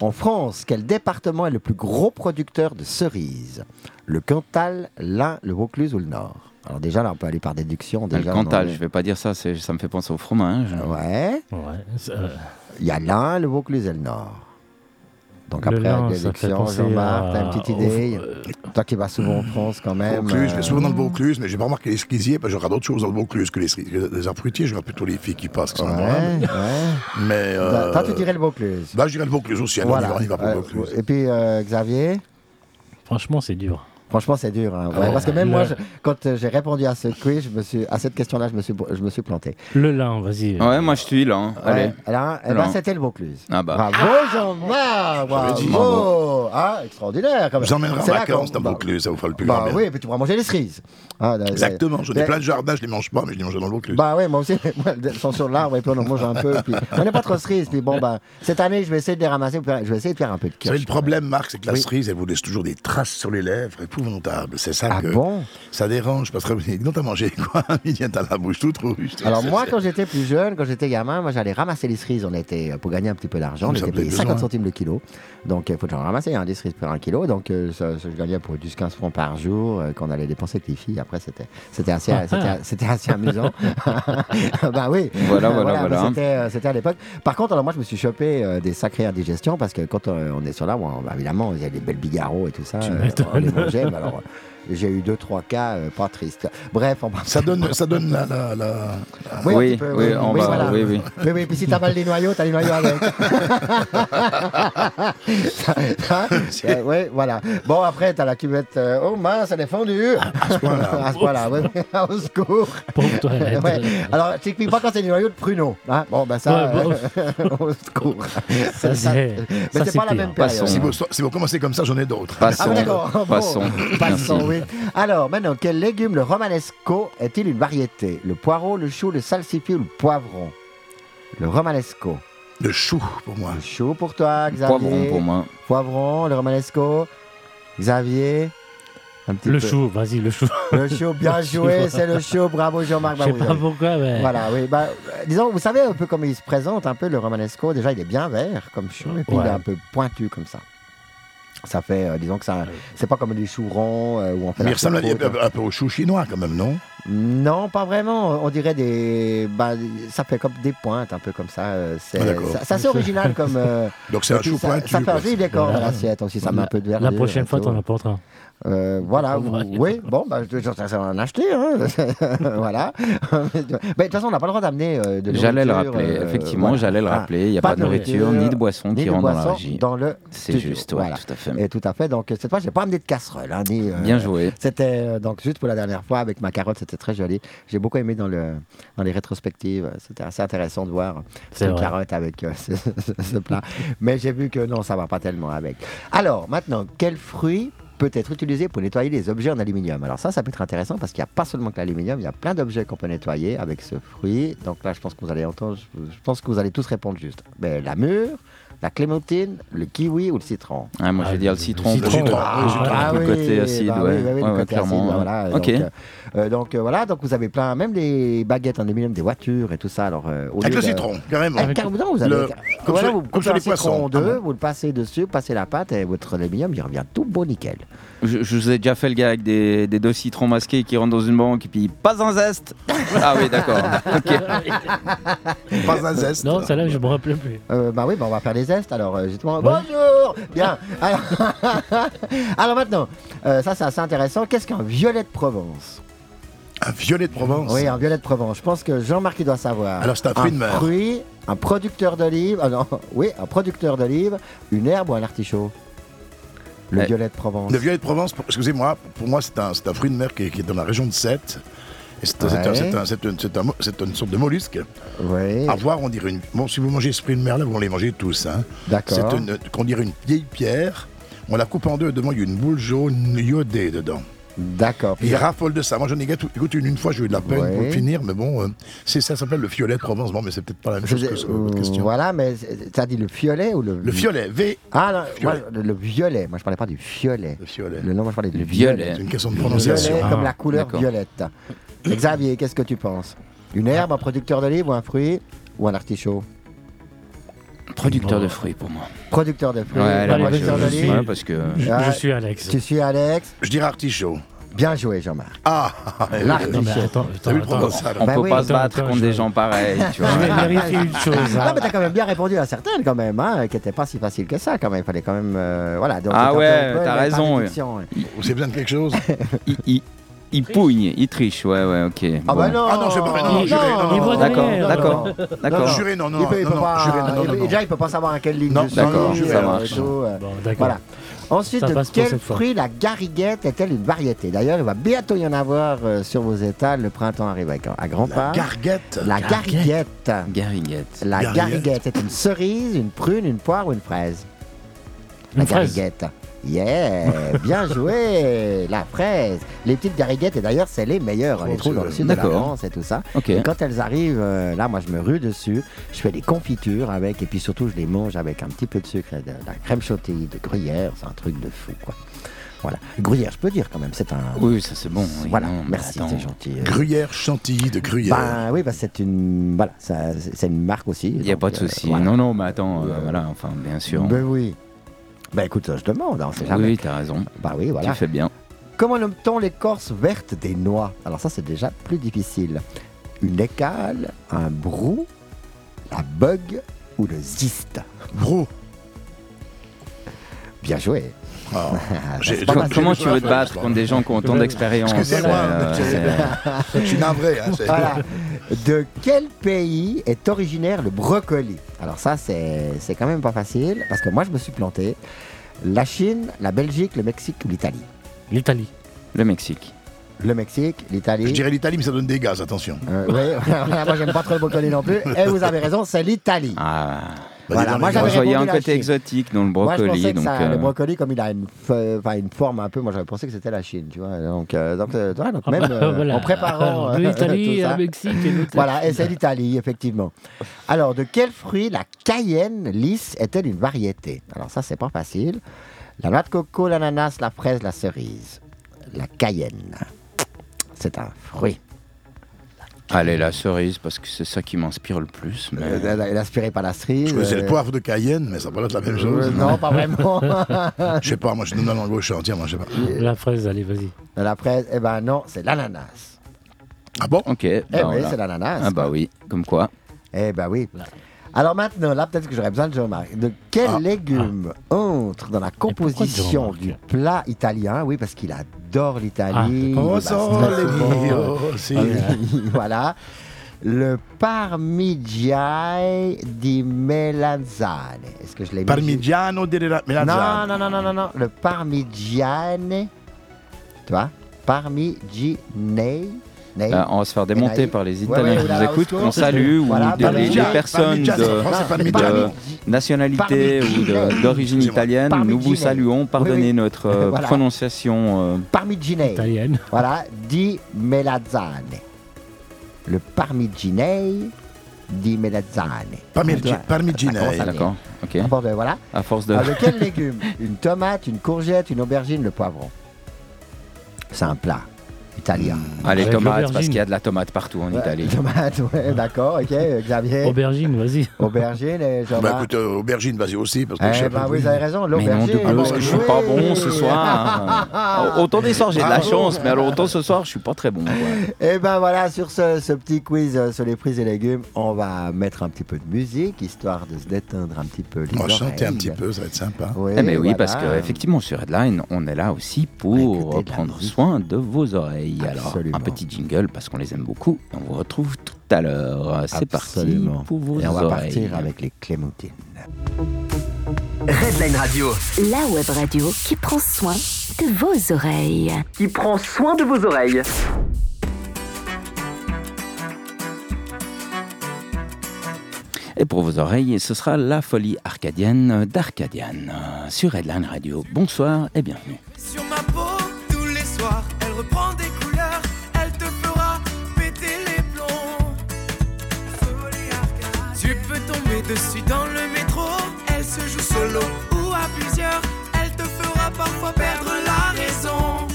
En France, quel département est le plus gros producteur de cerises? Le Cantal, l'Ain, le Vaucluse ou le Nord? Alors déjà, là, on peut aller par déduction. Le Déjà, Cantal, on- je vais pas dire ça, ça me fait penser au fromage. Ouais. Euh, Il y a l'Ain, le Vaucluse et le Nord. Donc le après, penser Jean-Marc, t'as une petite idée euh, Toi qui vas souvent en France quand même. Vaucluse, je vais euh, souvent dans le Vaucluse, mais j'ai pas remarqué les cerisiers, parce que je regarde d'autres choses dans le Vaucluse que les. Les arbres fruitiers, je regarde plutôt les filles qui passent, qui sont Ouais, ouais. Mais. euh, Toi, tu dirais le Vaucluse. Bah, je dirais le Vaucluse aussi, alors on y va- on y va pour le Euh, Vaucluse. et puis euh, Xavier? Franchement, c'est dur. Franchement, c'est dur. hein. Ah parce que même moi, je- quand euh, j'ai répondu à ce quiz, je me suis, à cette question-là, je me suis, je me suis planté. Le lin, vas-y. Ouais, moi je suis là. hein. Allez. Ouais, là, eh ben, Non. c'était le Vaucluse. Ah bah. Bravo Jean-Marc J'avais dit. Bravo Ah, extraordinaire quand Je même. vous emmènerai en vacances dans le bah, Vaucluse, ça vous fera le plus Bah grand bien. oui, et puis tu pourras manger les cerises. Ah, là, Exactement, j'en ai Mais- plein de jardins, je les mange pas, mais je les mange dans le Vaucluse. Bah oui, moi aussi, moi, elles sont sur l'arbre et puis on en mange un peu. Puis on n'est pas trop cerises. Puis bon, bah, cette année, je vais essayer de les ramasser. Je vais essayer de faire un peu de Vous savez, le problème, Marc, c'est que la cerise, elle vous laisse toujours des traces sur les lèvres épouvantables. C'est ça Ah que bon? ça dérange. Parce que quand t'as mangé quoi Il vient à la bouche toute rouge. Alors moi, quand j'étais plus jeune, quand j'étais gamin, moi j'allais ramasser les cerises. On était euh, pour gagner un petit peu d'argent, on Ça était plaît payé besoin. 50 centimes le kilo. Donc il faut toujours ramasser hein, des cerises pour un kilo. Donc euh, ça, ça, je gagnais pour 10-15 francs par jour euh, qu'on allait dépenser avec les filles. Après c'était c'était assez Ah, c'était, ah. c'était assez amusant. bah oui. Voilà, voilà, voilà. C'était, euh, c'était à l'époque. Par contre, alors moi je me suis chopé euh, des sacrées indigestions parce que quand euh, on est sur là, bon, bah, évidemment il y a des belles bigarros et tout ça. Tu euh, m'étonnes. on les mangeait, mais alors j'ai eu deux trois cas euh, pas tristes. Bref, on Ça donne, ça donne la, la, la- Oui, Oui, peu, oui, on va- voilà. oui, oui. Oui, oui, puis si t'as mal les noyaux, t'as les noyaux avec. Ça- ça, euh, ouais, voilà. Bon, après, t'as la cuvette. euh, oh mince, elle est fondue. À ce point-là. à ce point-là, ouais, au secours. Toilette. Ouais. Alors, t'expliques pas quand c'est des noyaux de pruneaux. Hein bon, ben ça, Ouais, bon. euh, au secours. Ça, c'est mais ça, c'est pas la même Passons. période. Si vous, si vous commencez comme ça, j'en ai d'autres. Ah, Passons. oui, d'accord. Bon. Passons. Passons, Merci. Oui. Alors, maintenant, quel légume le romanesco est-il une variété? Le poireau, le chou, le salsifis ou le poivron? Le romanesco. Le chou, pour moi. Le chou pour toi, Xavier. Poivron pour moi. Poivron, le romanesco. Xavier. Un petit Le peu. chou, vas-y, le chou. Le chou, bien joué, c'est le chou. Bravo Jean-Marc. Je sais bravo, pas pourquoi, mais. Voilà, oui. Bah, euh, disons, vous savez un peu comment il se présente, un peu le romanesco. Déjà, il est bien vert comme chou, et puis il est un peu pointu comme ça. Ça fait, euh, disons que ça, c'est pas comme des choux ronds euh, où on fait. Mais la il ressemble un, peu- un peu au chou chinois, quand même, non? Non, pas vraiment. On dirait des. Bah, ça fait comme des pointes, un peu comme ça. euh, C'est Ah, d'accord. ça- c'est assez original comme. euh, Donc c'est un puis chou ça, pointu. ça fait quoi. un joli décor l'assiette aussi. Ça met un peu de verdure. La prochaine et fois, t'en apporteras. Euh, voilà, oui, bon, bah, je je- ça, en acheter, hein. voilà. Mais de toute façon, on n'a pas le droit d'amener euh, de J'allais le rappeler. euh, Effectivement, voilà. j'allais le Ah, rappeler. Il n'y a pas pas, de nourriture ni de boisson ni qui rentre dans la régie. dans le C'est juste, ouais, Voilà. tout à fait. Et tout à fait. Donc cette fois, j'ai pas amené de casserole, hein, ni, euh, Bien joué. C'était donc juste pour la dernière fois avec ma carotte, c'était très joli. J'ai beaucoup aimé dans le dans les rétrospectives. C'était assez intéressant de voir vrai. carotte avec ce, ce- ce plat. Mais j'ai vu que non, ça va pas tellement avec. Alors maintenant, quel fruit peut être utilisé pour nettoyer les objets en aluminium Alors ça, ça peut être intéressant parce qu'il n'y a pas seulement que l'aluminium, il y a plein d'objets qu'on peut nettoyer avec ce fruit. Donc là, je pense que vous allez entendre, je, pense que vous allez tous répondre juste. Mais la mûre, la clémentine, le kiwi ou le citron? Ah, moi, je vais Ah, dire le le citron. citron, pour- ouais. Ah, le côté acide, bah ouais. oui, bah oui, Ouais, le ouais, côté clairement. acide, ouais. voilà. Ok. Donc, euh, euh, donc euh, voilà, donc vous avez plein, même des baguettes en aluminium, des voitures et tout ça. Alors, euh, au Avec lieu le de- citron, carrément. Avec un boudin, vous avez. Le- comme voilà, sur- vous comme coupez sur un les citron poissons. en deux, Ah bon vous le passez dessus, vous passez la pâte et votre aluminium, il revient tout beau nickel. Je, je vous ai déjà fait le gars avec des, des deux citrons masqués qui rentrent dans une banque et puis pas un zeste. Ah oui, d'accord. Pas un zeste. Non, celle-là, je me rappelle plus. Euh, bah oui, bah on va faire des zestes alors euh. Bonjour Bien Alors, alors maintenant, euh, ça c'est assez intéressant. Qu'est-ce qu'un violet de Provence? Un violet de Provence? Oui, un violet de Provence. Je pense que Jean-Marc il doit savoir. Alors, c'est un fruit de mer. fruit, un producteur d'olive. ah non, oui, un producteur d'olive, une herbe ou un artichaut? Le Ouais. violet de Provence. Le violet de Provence, excusez-moi, pour moi, c'est un, c'est un fruit de mer qui est, qui est dans la région de Sète. C'est Ouais. c'est un- c'est un- c'est un mo- c'est une sorte de mollusque. Oui, À voir, on dirait une. Bon, si vous mangez ce fruit de mer là, vous les mangez tous. Hein. d'accord. C'est une, qu'on dirait une vieille pierre. On la coupe en deux. Devant, il y a une boule jaune iodée dedans. D'accord. Il raffole de ça. Moi, j'en ai goûté une, une fois, j'ai eu de la peine Ouais. pour finir, mais bon, euh, c'est ça s'appelle le violet de Provence. Bon, mais c'est peut-être pas la même chose que ce- votre question. Voilà, mais tu as dit le violet ou le. Le violet, V. Ah non, Violet. le, le violet. Moi, je parlais pas du violet. Le violet. Le nom, moi, je parlais du Le violet. C'est une question de Le prononciation. violet Ah, comme la couleur d'accord. violette. Xavier, qu'est-ce que tu penses? Une herbe, un producteur d'olive ou un fruit ou un artichaut? Producteur de fruits pour moi. Producteur de fruits. Ouais, là, allez, moi, je, producteur je suis- ouais, parce que. Je, suis Alex. Tu suis Alex. Je dirais artichaut. Bien joué, Jean-Marc. Ah L'artichaut. Non, mais attends, T'as vu le attends, attends. provençal On Bah peut oui. pas se battre contre des gens pareils, tu vois. Je vais vérifier une chose. Non, hein. mais t'as quand même bien répondu à certaines, quand même, hein, qui n'étaient pas si faciles que ça, quand même. Il fallait quand même. euh, voilà. Donc, Ah ouais, t'as raison, avez besoin de quelque chose il pougne, il triche, ouais, ouais, ok. Ah Bon. bah non Ah non, je sais pas, non, Il- juré, non, non, non, D'accord, d'accord, Non, d'accord. Juré, non, non, il peut, il non, peut non, pas, juré, non, non, non, non. Déjà, il peut pas savoir à quelle ligne Non, je suis. d'accord, ça marche. tout, euh, Bon, d'accord. Voilà. Ensuite, de quel fruit la gariguette est-elle une variété? D'ailleurs, il va bientôt y en avoir euh, sur vos étals. Le printemps arrive à, à grands La pas. garguette. La gariguette. Gariguette. La Gariguette. gariguette est une cerise, une prune, une poire ou une fraise? La gariguette. Yeah, bien joué, la fraise. Les petites gariguettes, et d'ailleurs, c'est les meilleures. On les Oh, trouve dans le sud de la D'accord. France et tout ça. Et quand elles arrivent, euh, là, moi, je me rue dessus. Je fais des confitures avec, et puis surtout, je les mange avec un petit peu de sucre et de, la crème chantilly, de gruyère. C'est un truc de fou, quoi. Voilà. Gruyère, je peux dire quand même, c'est un. Oui, ça c'est bon. oui, voilà, non, merci, c'est gentil. Euh, Gruyère chantilly de gruyère. Ben oui, bah, c'est une. Voilà, ça- c'est une marque aussi. Il n'y a pas de euh, souci. voilà. Non, non, mais attends, euh, Euh, voilà, enfin, bien sûr. Ben oui. Ben écoute, je demande, hein, on sait jamais. Oui, t'as raison. Bah oui, voilà. Tu fais bien. Comment nomme-t-on l'écorce verte des noix? Alors ça, c'est déjà plus difficile. Une écale, un brou, la bug ou le ziste? Bro. Bien joué. Ah, j'ai- Comment tu veux te battre contre des gens qui ont autant d'expérience Excusez-moi, euh, Je suis navré. Hein, Voilà. De quel pays est originaire le brocoli? Alors ça, c'est c'est quand même pas facile, parce que moi, je me suis planté. La Chine, la Belgique, le Mexique ou l'Italie? L'Italie. Le Mexique. Le Mexique, l'Italie. Je dirais l'Italie, mais ça donne des gaz, attention. Euh, oui, moi j'aime pas trop le brocoli non plus. Et vous avez raison, c'est l'Italie. Ah, Bah, Voilà, moi, j'avais gars, je voyais un côté exotique dans le Moi je brocoli. pensais que donc, ça, euh, le brocoli, comme il a une, une forme un peu, moi j'avais pensé que c'était la Chine, tu vois. Donc, euh, donc, euh, voilà, donc Ah même bah, euh, voilà. en préparant euh, l'Italie, le Mexique et l'autre. Voilà, et c'est l'Italie, effectivement. Alors, de quel fruit la cayenne lisse est-elle une variété? Alors ça, c'est pas facile. La noix de coco, l'ananas, la fraise, la cerise. La cayenne. C'est un fruit. Allez, la cerise, parce que c'est ça qui m'inspire le plus. Mais... Euh, Elle est inspirée par la cerise. Je faisais euh, le poivre de Cayenne, mais ça peut être la même euh, chose. non, pas vraiment. Je sais pas, moi je donne la langue au chat, tiens, moi je sais pas. La fraise, allez, vas-y. la fraise, eh ben non, c'est l'ananas. Ah bon? Ok, Eh bah, oui, voilà. c'est l'ananas. Ah bah oui, comme quoi. Eh ben oui. Alors maintenant, là, peut-être que j'aurais besoin de Jean-Marc. De quel Ah. légume entre dans la composition du plat italien? Oui, parce qu'il adore l'Italie. Ah, Oh, si. voilà. Le parmigiani di melanzane. Est-ce que je l'ai mis? Parmigiano di melanzane. non, non, non, non, non. Le parmigiani. Tu vois? Parmigiani. On va se faire démonter par les Italiens qui nous écoutent, qu'on salue, ou des, personnes de nationalité ou d'origine italienne. Nous vous saluons. Pardonnez Oui, oui. notre euh, Voilà. prononciation. euh, Parmigiani. Italienne. Voilà, di melanzane. Le parmigiani di melanzane. Parmigi- Tu vois, Parmigiani. ça commence Ah, à d'accord. Ok. Bon, ben voilà. À force de. Avec quel légume? Une tomate, une courgette, une aubergine, le poivron. C'est un plat italien. Allez, Avec tomates, parce qu'il y a de la tomate partout en Ouais, Italie. Tomate, ouais, d'accord, ok, Xavier. Aubergine, vas-y. Aubergine et Bah Jean-Marc. écoute, euh, aubergine, vas-y aussi, parce que je Eh sais ben pas. oui, vous avez raison, Mais non, l'aubergine. de plus, parce que je suis pas bon ce soir. hein. Autant des soirs j'ai de la chance, mais alors autant ce soir je suis pas très bon. quoi. Et ben voilà, sur ce, ce petit quiz euh, sur les fruits et légumes, on va mettre un petit peu de musique, histoire de se détendre un petit peu les On va chanter un oreilles. petit peu, ça va être sympa. Oui, Eh ben oui, voilà. parce qu'effectivement sur Redline, on est là aussi pour Écoutez de la prendre musique. soin de vos oreilles. Alors Absolument. un petit jingle parce qu'on les aime beaucoup. Et on vous retrouve tout à l'heure. C'est parti pour vos Et on va oreilles. partir avec les clémentines. Redline Radio, La web radio qui prend soin de vos oreilles. qui prend soin de vos oreilles. Et pour vos oreilles, ce sera la folie arcadienne d'Arcadiane euh, sur Redline Radio. Bonsoir et bienvenue. Sur ma peau, reprend des couleurs, elle te fera péter les plombs. Tu peux tomber dessus dans le métro, elle se joue solo ou à plusieurs, elle te fera parfois perdre la raison.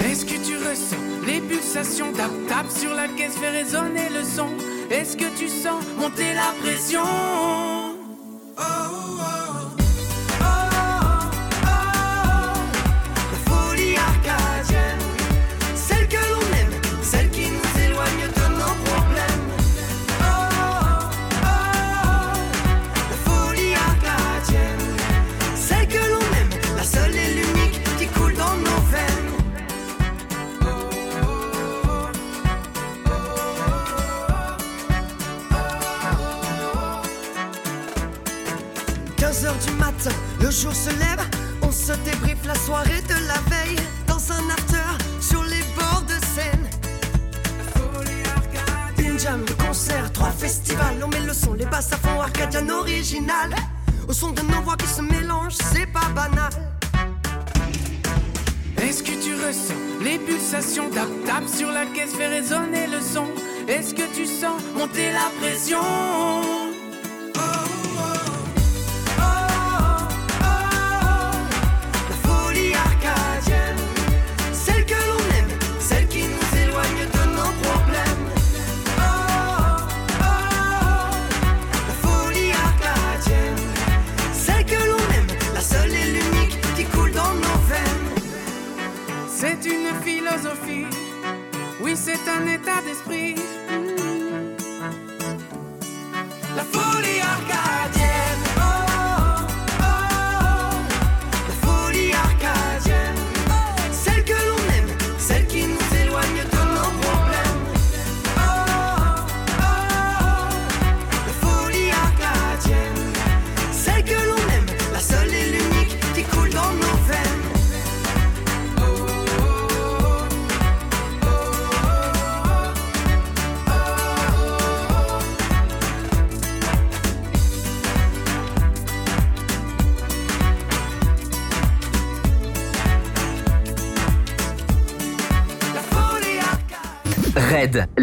Est-ce que tu ressens les pulsations Tap tap sur la caisse, fait résonner le son? Est-ce que tu sens monter la pression? Au son de nos voix qui se mélangent, c'est pas banal. Est-ce que tu ressens les pulsations Tap tap sur la caisse, fait résonner le son? Est-ce que tu sens monter la pression?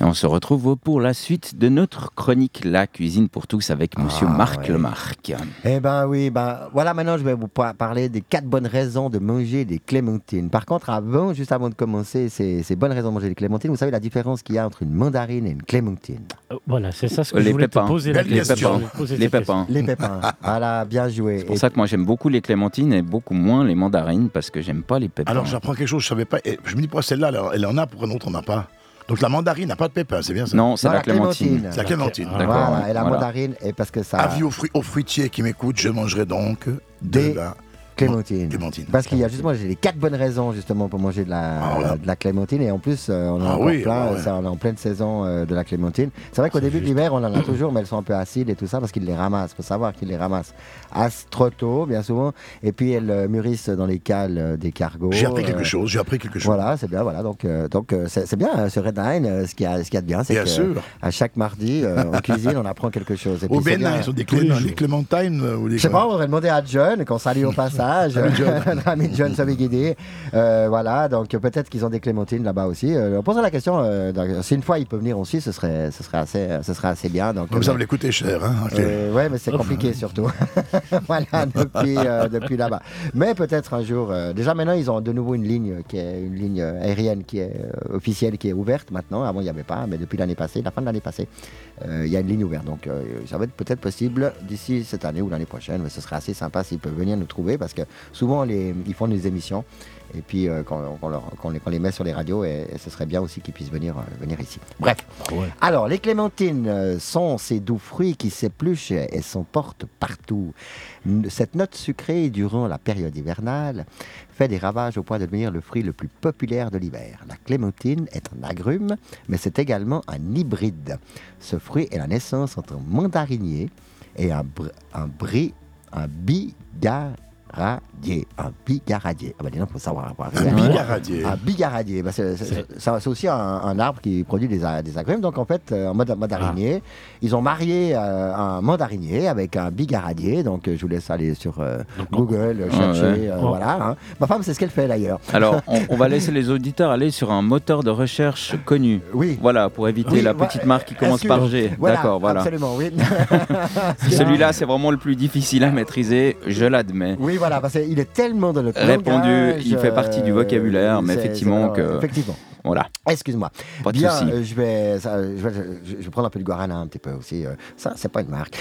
Et on se retrouve pour la suite de notre chronique La cuisine pour tous avec monsieur Ah, Marc ouais. Lemarque. Eh ben oui, ben voilà, maintenant je vais vous par- parler des quatre bonnes raisons de manger des clémentines. Par contre, avant, juste avant de commencer ces, ces bonnes raisons de manger des clémentines, vous savez la différence qu'il y a entre une mandarine et une clémentine Euh, Voilà, c'est ça ce que Les je voulais pépins. te poser la Les pépins. Les pépins. Les pépins. voilà, bien joué. C'est pour ça que moi j'aime beaucoup les clémentines et beaucoup moins les mandarines parce que j'aime pas les pépins. Alors j'apprends quelque chose, je savais pas. et je me dis pourquoi celle-là, elle, elle en a, pourquoi l'autre on n'a pas? Donc la mandarine n'a pas de pépins, c'est bien ça non, c'est la, la clémentine. clémentine. C'est la clémentine. Ah, Voilà, ouais, et la voilà. mandarine, et parce que ça. Avis aux, fruits- aux fruitiers qui m'écoutent, je mangerai donc de Des la Clémentine. clémentine. Parce qu'il y a justement, j'ai les quatre bonnes raisons justement pour manger de la, Ah, voilà. de la clémentine et en plus euh, on en a Ah encore oui, plein, ah ouais. ça, on est en pleine saison euh, de la clémentine. C'est vrai qu'au début de l'hiver on en a toujours mais elles sont un peu acides et tout ça parce qu'ils les ramassent. faut savoir qu'ils les ramassent as- trop tôt bien souvent et puis elles euh, mûrissent dans les cales des cargos. J'ai appris quelque chose, j'ai appris quelque chose. Voilà, c'est bien, voilà. Donc, donc c'est bien euh, ce Red euh, ce qu'il y a, ce y a de bien, c'est que sûr. à chaque mardi, en cuisine, on apprend quelque chose. Et Au Bénin, ils sont des, clémentines Je sais pas, on va demander à John, qu'on salue au passage, notre ami John Sobiguidi. Euh, voilà, donc euh, peut-être qu'ils ont des clémentines là-bas aussi. Euh, on pose la question, si une fois il peut venir aussi, ce serait, ce serait, assez, ce serait assez bien. Donc, Comme ça, vous les coûtez cher. Hein ouais, mais c'est compliqué surtout. voilà, depuis, depuis là-bas. Mais peut-être un jour. déjà maintenant, ils ont de nouveau une ligne qui est une ligne aérienne qui est officielle, qui est ouverte maintenant. Avant, il n'y avait pas, mais depuis l'année passée, la fin de l'année passée, euh, il y a une ligne ouverte. Donc, euh, ça va être peut-être possible d'ici cette année ou l'année prochaine. Mais ce serait assez sympa s'ils peuvent venir nous trouver parce que souvent, les, ils font des émissions. Et puis, euh, les, qu'on les met sur les radios, et, et ce serait bien aussi qu'ils puissent venir, euh, venir ici. Bref. Alors, les clémentines euh, sont ces doux fruits qui s'épluchent et s'emportent partout. Cette note sucrée durant la période hivernale fait des ravages au point de devenir le fruit le plus populaire de l'hiver. La clémentine est un agrume, mais c'est également un hybride. Ce fruit est la naissance entre un mandarinier et un, br- un bri, un biga, bigaradier. Un bigaradier. Ah bah dis donc, faut savoir. Un bigaradier. Un bigaradier. Bah, c'est, c'est- C'est- ça- c'est aussi un, un arbre qui produit des, agrumes. Donc en fait, euh, en mode, mode araignée, ils ont marié euh, un mandarinier avec un bigaradier. Donc euh, je vous laisse aller sur euh, Google, chercher. ouais. euh, Oh. Voilà. hein. Ma femme, c'est ce qu'elle fait d'ailleurs. Alors, on, on va laisser les auditeurs aller sur un moteur de recherche connu. Oui. Voilà, pour éviter Oui, la petite marque qui commence par G. Voilà, D'accord, voilà. Absolument, oui. Celui-là, c'est vraiment le plus difficile à maîtriser, je l'admets. Oui, voilà, parce qu'il est tellement dans le Répondu, langage, il fait partie du vocabulaire, mais effectivement que- Effectivement. Voilà, Excuse-moi. pas de Bien, euh, je vais, ça, je vais, je- je vais prendre un peu du guarana un petit peu aussi. euh, ça, c'est pas une marque.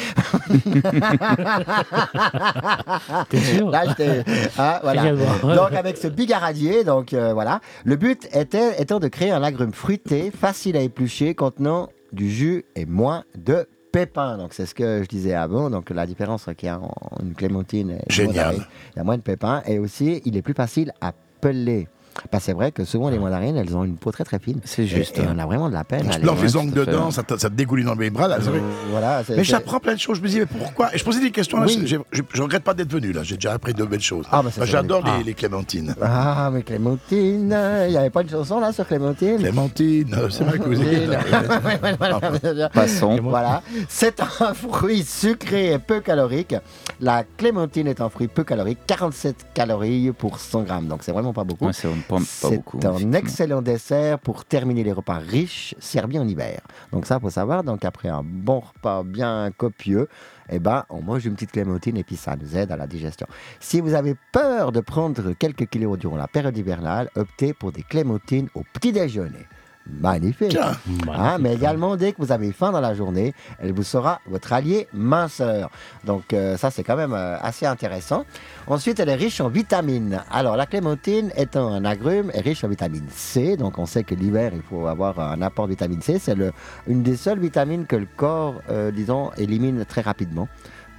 T'es sûr? Là, j'étais- ah, voilà. Donc, avec ce bigaradier, donc euh, voilà. Le but était étant de créer un agrume fruité, facile à éplucher, contenant du jus et moins de pépins. Donc, c'est ce que je disais avant. Donc, la différence qu'il y a en une clémentine, et Génial. il y a moins de pépins. Et aussi, il est plus facile à peler. Que c'est vrai que souvent, les mandarines, elles ont une peau très très fine. C'est juste. Et, et on a vraiment de la peine. Tu les- plantes les ongles fait. dedans, ça te, ça te dégouline dans mes bras. Là. Euh, voilà, Mais j'apprends plein de choses. Je me dis, mais pourquoi? Et je posais des questions. Là, Oui. j'ai- j'ai- je regrette pas d'être venu. Là, j'ai déjà appris de belles choses. Ah, bah, Bah, J'adore les, les clémentines. Ah, mais Clémentine, il n'y avait pas une chanson là sur Clémentine? Clémentine, euh, c'est ma cousine. Clémentine. Passons. Voilà, c'est un fruit sucré et peu calorique. La clémentine est un fruit peu calorique, 47 calories pour 100 grammes, donc c'est vraiment pas beaucoup. Ouais, c'est pas, un excellent dessert pour terminer les repas riches servis en hiver. Donc ça, faut savoir. Donc après un bon repas bien copieux, eh ben, on mange une petite clémentine et puis ça nous aide à la digestion. Si vous avez peur de prendre quelques kilos durant la période hivernale, optez pour des clémentines au petit déjeuner. Magnifique. Tiens. Hein, mais également, dès que vous avez faim dans la journée, elle vous sera votre allié minceur. Donc euh, ça, c'est quand même euh, assez intéressant. Ensuite, elle est riche en vitamines. Alors, la clémentine étant un agrume, est riche en vitamine C. Donc, on sait que l'hiver, il faut avoir un apport de vitamine C. C'est une des seules vitamines que le corps, euh, disons, élimine très rapidement.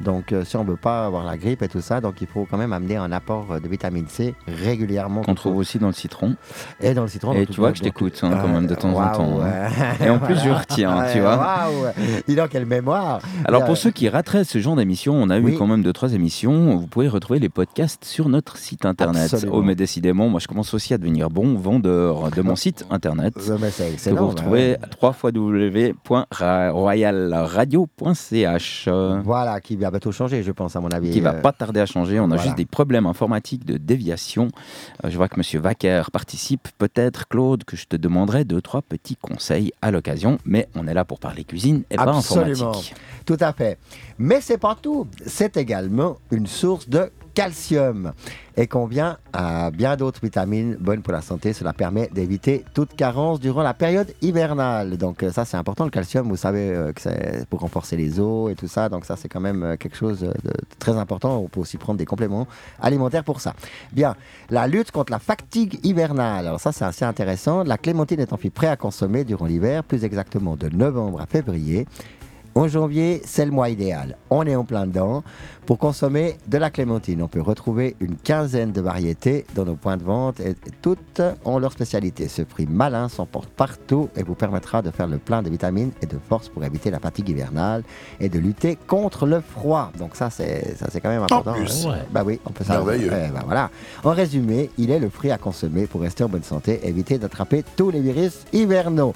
Donc, euh, si on ne veut pas avoir la grippe et tout ça, donc il faut quand même amener un apport euh, de vitamine C régulièrement. Qu'on trouve aussi dans le citron. Et dans le citron. Et tu vois que je t'écoute, hein, quand même, de temps en temps, hein. Et en plus, je retiens, tu vois. Waouh Dis quelle mémoire Alors Euh, pour ceux qui rateraient ce genre d'émission, on a eu Oui. quand même deux trois émissions. Vous pouvez retrouver les podcasts sur notre site internet. Absolument. Oh mais décidément, moi je commence aussi à devenir bon vendeur de mon site internet. Que vous retrouvez www.royalradio.ch ouais. Voilà, qui va bientôt changer, je pense, à mon avis. qui va Euh, pas tarder à changer. On a juste des problèmes informatiques de déviation. Euh, je vois que Monsieur Wacker participe. Peut-être, Claude, que je te demanderai deux, trois petits conseils à l'occasion. Mais on est là pour parler cuisine et pas Absolument. informatique. Tout à fait. Mais c'est pas tout. C'est également une source de calcium et combien à bien d'autres vitamines bonnes pour la santé. Cela permet d'éviter toute carence durant la période hivernale. Donc euh, ça c'est important le calcium. Vous savez euh, que c'est pour renforcer les os et tout ça. Donc ça c'est quand même euh, quelque chose de de très important. On peut aussi prendre des compléments alimentaires pour ça. Bien, la lutte contre la fatigue hivernale. Alors ça c'est assez intéressant. La clémentine est en fait prêt à consommer durant l'hiver, plus exactement de novembre à février. En janvier, c'est le mois idéal. On est en plein dedans. Pour consommer de la clémentine, on peut retrouver une quinzaine de variétés dans nos points de vente et, toutes ont leur spécialité. Ce fruit malin s'emporte partout et vous permettra de faire le plein de vitamines et de force pour éviter la fatigue hivernale et de lutter contre le froid. Donc ça, c'est ça, c'est quand même important. plus. hein. Ouais. Bah oui, on peut ça. Merveilleux. Ouais, bah voilà. En résumé, il est le fruit à consommer pour rester en bonne santé et éviter d'attraper tous les virus hivernaux.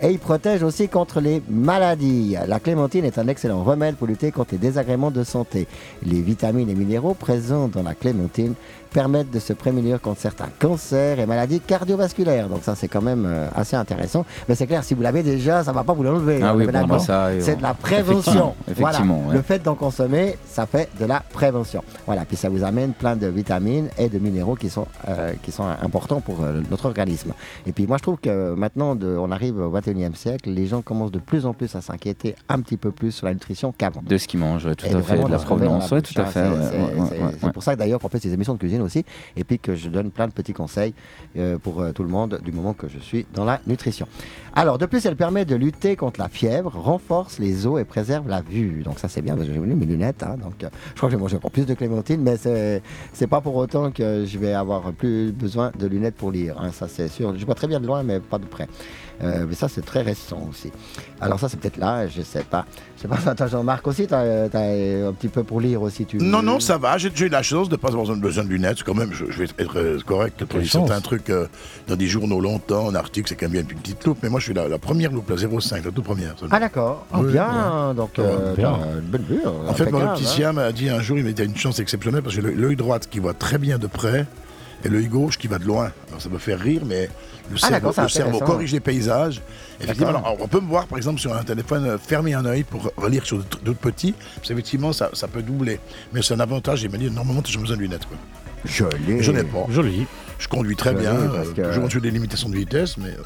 Et il protège aussi contre les maladies. La clémentine est un excellent remède pour lutter contre les désagréments de santé. Les vitamines et minéraux présents dans la clémentine permettent de se prémunir contre certains cancers et maladies cardiovasculaires. Donc ça, c'est quand même euh, assez intéressant. Mais c'est clair, si vous l'avez déjà, ça ne va pas vous l'enlever. Ah On oui, bon, bah euh, c'est de la prévention. Effectivement, effectivement, Voilà. ouais. Le fait d'en consommer, ça fait de la prévention. Voilà, puis ça vous amène plein de vitamines et de minéraux qui sont, euh, qui sont importants pour euh, notre organisme. Et puis moi, je trouve que maintenant, de- on arrive au 21e siècle, les gens commencent de plus en plus à s'inquiéter un petit peu plus sur la nutrition qu'avant. De ce qu'ils mangent, tout Et à fait, de la provenance. Ouais, tout à fait. C'est- ouais, pour ça que d'ailleurs qu'on fait ces émissions de cuisine aussi, et puis que je donne plein de petits conseils euh, pour euh, tout le monde du moment que je suis dans la nutrition. Alors, de plus, elle permet de lutter contre la fièvre, renforce les os et préserve la vue. Donc ça, c'est bien, j'ai voulu mes lunettes. hein, donc, euh, je crois que j'ai mangé encore plus de clémentine, mais c'est c'est pas pour autant que je vais avoir plus besoin de lunettes pour lire. hein, ça, c'est sûr. Je vois très bien de loin, mais pas de près. Euh, mais ça, c'est très récent aussi. Alors ça, c'est peut-être là, je sais pas. pas. Je sais pas, attends, Jean-Marc aussi, t'as as un petit peu pour lire aussi. Tu... Non, non, ça va. J'ai eu la chance de pas avoir besoin de lunettes. Quand même, je, je vais être euh, correct pour certains trucs euh, dans des journaux longtemps, en article, c'est quand même bien une petite loupe. Mais moi, je suis la, la première loupe, la 0,5, la toute première. seulement. Ah d'accord, Ah, Oui, bien, donc euh, bien. une bonne vue. En fait, mon impeccable, opticien m'a dit un jour, il m'a dit une chance exceptionnelle parce que j'ai l'œil droit qui voit très bien de près et l'œil gauche qui va de loin. Alors ça me fait rire, mais le Ah, cerveau, le corrige les paysages. Effectivement, alors, on peut me voir par exemple sur un téléphone euh, fermer un œil pour relire sur d'autres petits. Parce qu'effectivement, ça, ça peut doubler. Mais c'est un avantage. Il m'a dit normalement, tu as besoin de lunettes. Quoi. Joli. Je n'ai pas. Joli. Je conduis très Joli, bien. euh, Toujours en dessous des limitations de vitesse, mais, euh,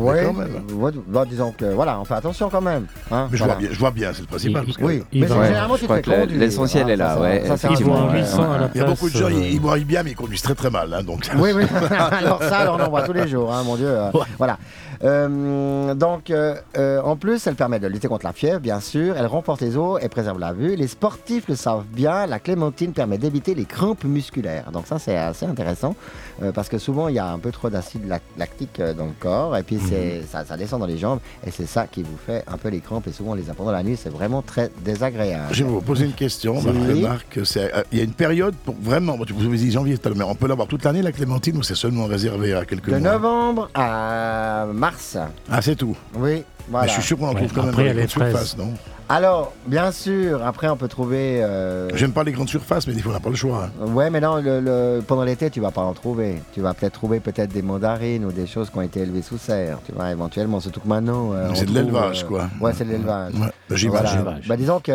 Ouais, quand même. ouais, bah, disons que voilà, on fait attention quand même. hein, mais je, voilà. vois bien, je vois bien, c'est le principal. Il- parce que- Oui, Il mais c'est Ouais, généralement je tu conduire, l'essentiel est là, ça- ouais, ça, Il effectivement, voit important. un ouais, 800 à la Il y a beaucoup de gens, euh, ils, boivent bien, mais ils conduisent très très mal. hein, donc, Oui, oui. alors ça, alors on en voit tous les jours, hein, mon Dieu. Voilà. Euh, donc, euh, euh, en plus, elle permet de lutter contre la fièvre, bien sûr. Elle renforce les os et préserve la vue. Les sportifs le savent bien. La clémentine permet d'éviter les crampes musculaires. Donc ça, c'est assez intéressant euh, parce que souvent, il y a un peu trop d'acide lac- lactique dans le corps et puis c'est ça, ça descend dans les jambes et c'est ça qui vous fait un peu les crampes et souvent les a pendant la nuit. C'est vraiment très désagréable. Je vais vous poser une question, Oui. Marc. Euh, Il y a une période pour vraiment, tu vous avez dit janvier tout à l'heure, mais on peut l'avoir toute l'année la clémentine ou c'est seulement réservé à quelques De mois? novembre à mars. Ah, c'est tout. Oui, voilà. Mais je suis sûr qu'on en Ouais, trouve quand même après, dans les surfaces, non? Alors, bien sûr, après on peut trouver. euh, J'aime pas les grandes surfaces, mais des fois on n'a pas le choix. hein. Ouais, mais non, le, le- pendant l'été, tu vas pas en trouver. Tu vas peut-être trouver peut-être des mandarines ou des choses qui ont été élevées sous serre, tu vois, éventuellement. Surtout que maintenant. euh, on c'est de trouve, l'élevage, euh, quoi. Ouais, c'est de l'élevage. Ouais, bah, j'imagine. Voilà. Bah, disons qu'il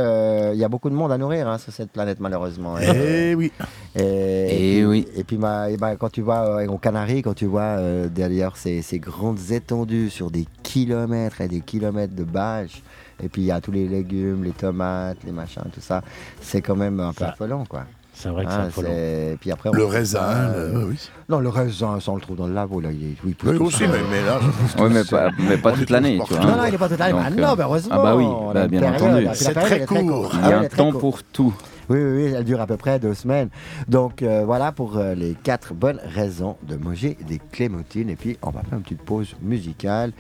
y a beaucoup de monde à nourrir hein, sur cette planète, malheureusement. Eh oui. Et, Eh puis- oui. Et puis, bah, et bah, quand tu vois euh, aux Canaries, quand tu vois euh, derrière ces, ces grandes étendues sur des kilomètres et des kilomètres de bâches, et puis il y a tous les légumes, les tomates, les machins, tout ça, c'est quand même un peu Ça- affolant, quoi. C'est vrai que Hein, c'est c'est- puis après, on Le raisin, le- euh, oui. Non, le raisin, ça on le trouve dans le laveau, là. Il, oui, il pousse Oui, tout aussi, mais, mais là, Oui, mais pas, mais pas toute l'année, morts. tu vois. Non, non, il n'est pas total. Donc, Ah euh, non, mais heureusement. Ah bah oui, bah, bien période, entendu. C'est très court. Il y Ah a un temps pour tout. Oui, oui, oui, elle dure à peu près deux semaines. Donc euh, voilà pour euh, les quatre bonnes raisons de manger des clémentines. Et puis on va faire une petite pause musicale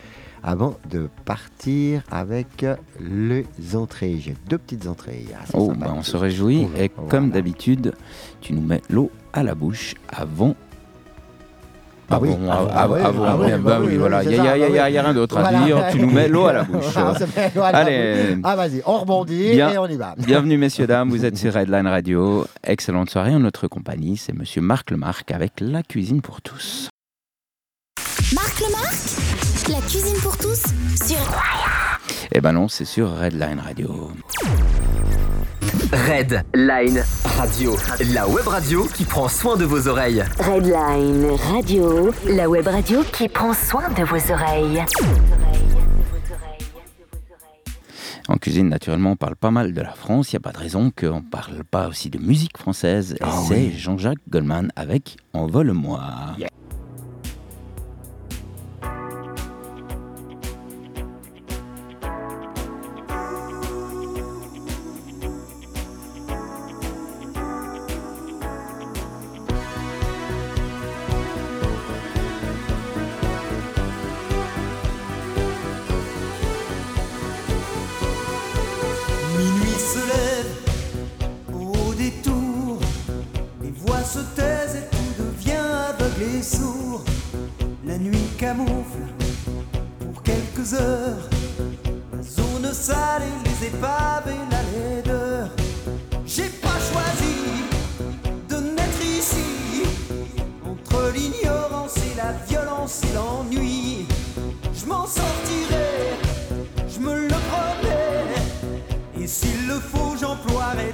avant de partir avec les entrées. J'ai deux petites entrées. Ah, Oh, bah, on se réjouit. Et Voilà. comme d'habitude, tu nous mets l'eau à la bouche avant. Ah oui, Avant, avant, av- ah oui, ah oui, bah oui, oui, voilà. oui, Il n'y a, y a- y a- oui. y a rien d'autre à dire. Tu nous mets l'eau à la bouche. Ah, Allez. Ah, vas-y, on rebondit Bien. et on y va. Bienvenue messieurs, dames, vous êtes sur Redline Radio. Excellente soirée en notre compagnie. C'est monsieur Marc Lemarque avec La Cuisine pour tous. Marc Lemarque? La cuisine pour tous sur Eh ben non, c'est sur Redline Radio. Red Line Radio, la web radio qui prend soin de vos oreilles. Redline Radio, la web radio qui prend soin de vos oreilles. En cuisine, naturellement, on parle pas mal de la France. Il n'y a pas de raison qu'on ne parle pas aussi de musique française. Et Ah c'est Jean-Jacques Goldman avec Envole-moi. La nuit camoufle pour quelques heures la zone sale les épaves et la laideur. J'ai pas choisi de naître ici, entre l'ignorance et la violence et l'ennui. Je m'en sortirai, je me le promets. Et s'il le faut, j'emploierai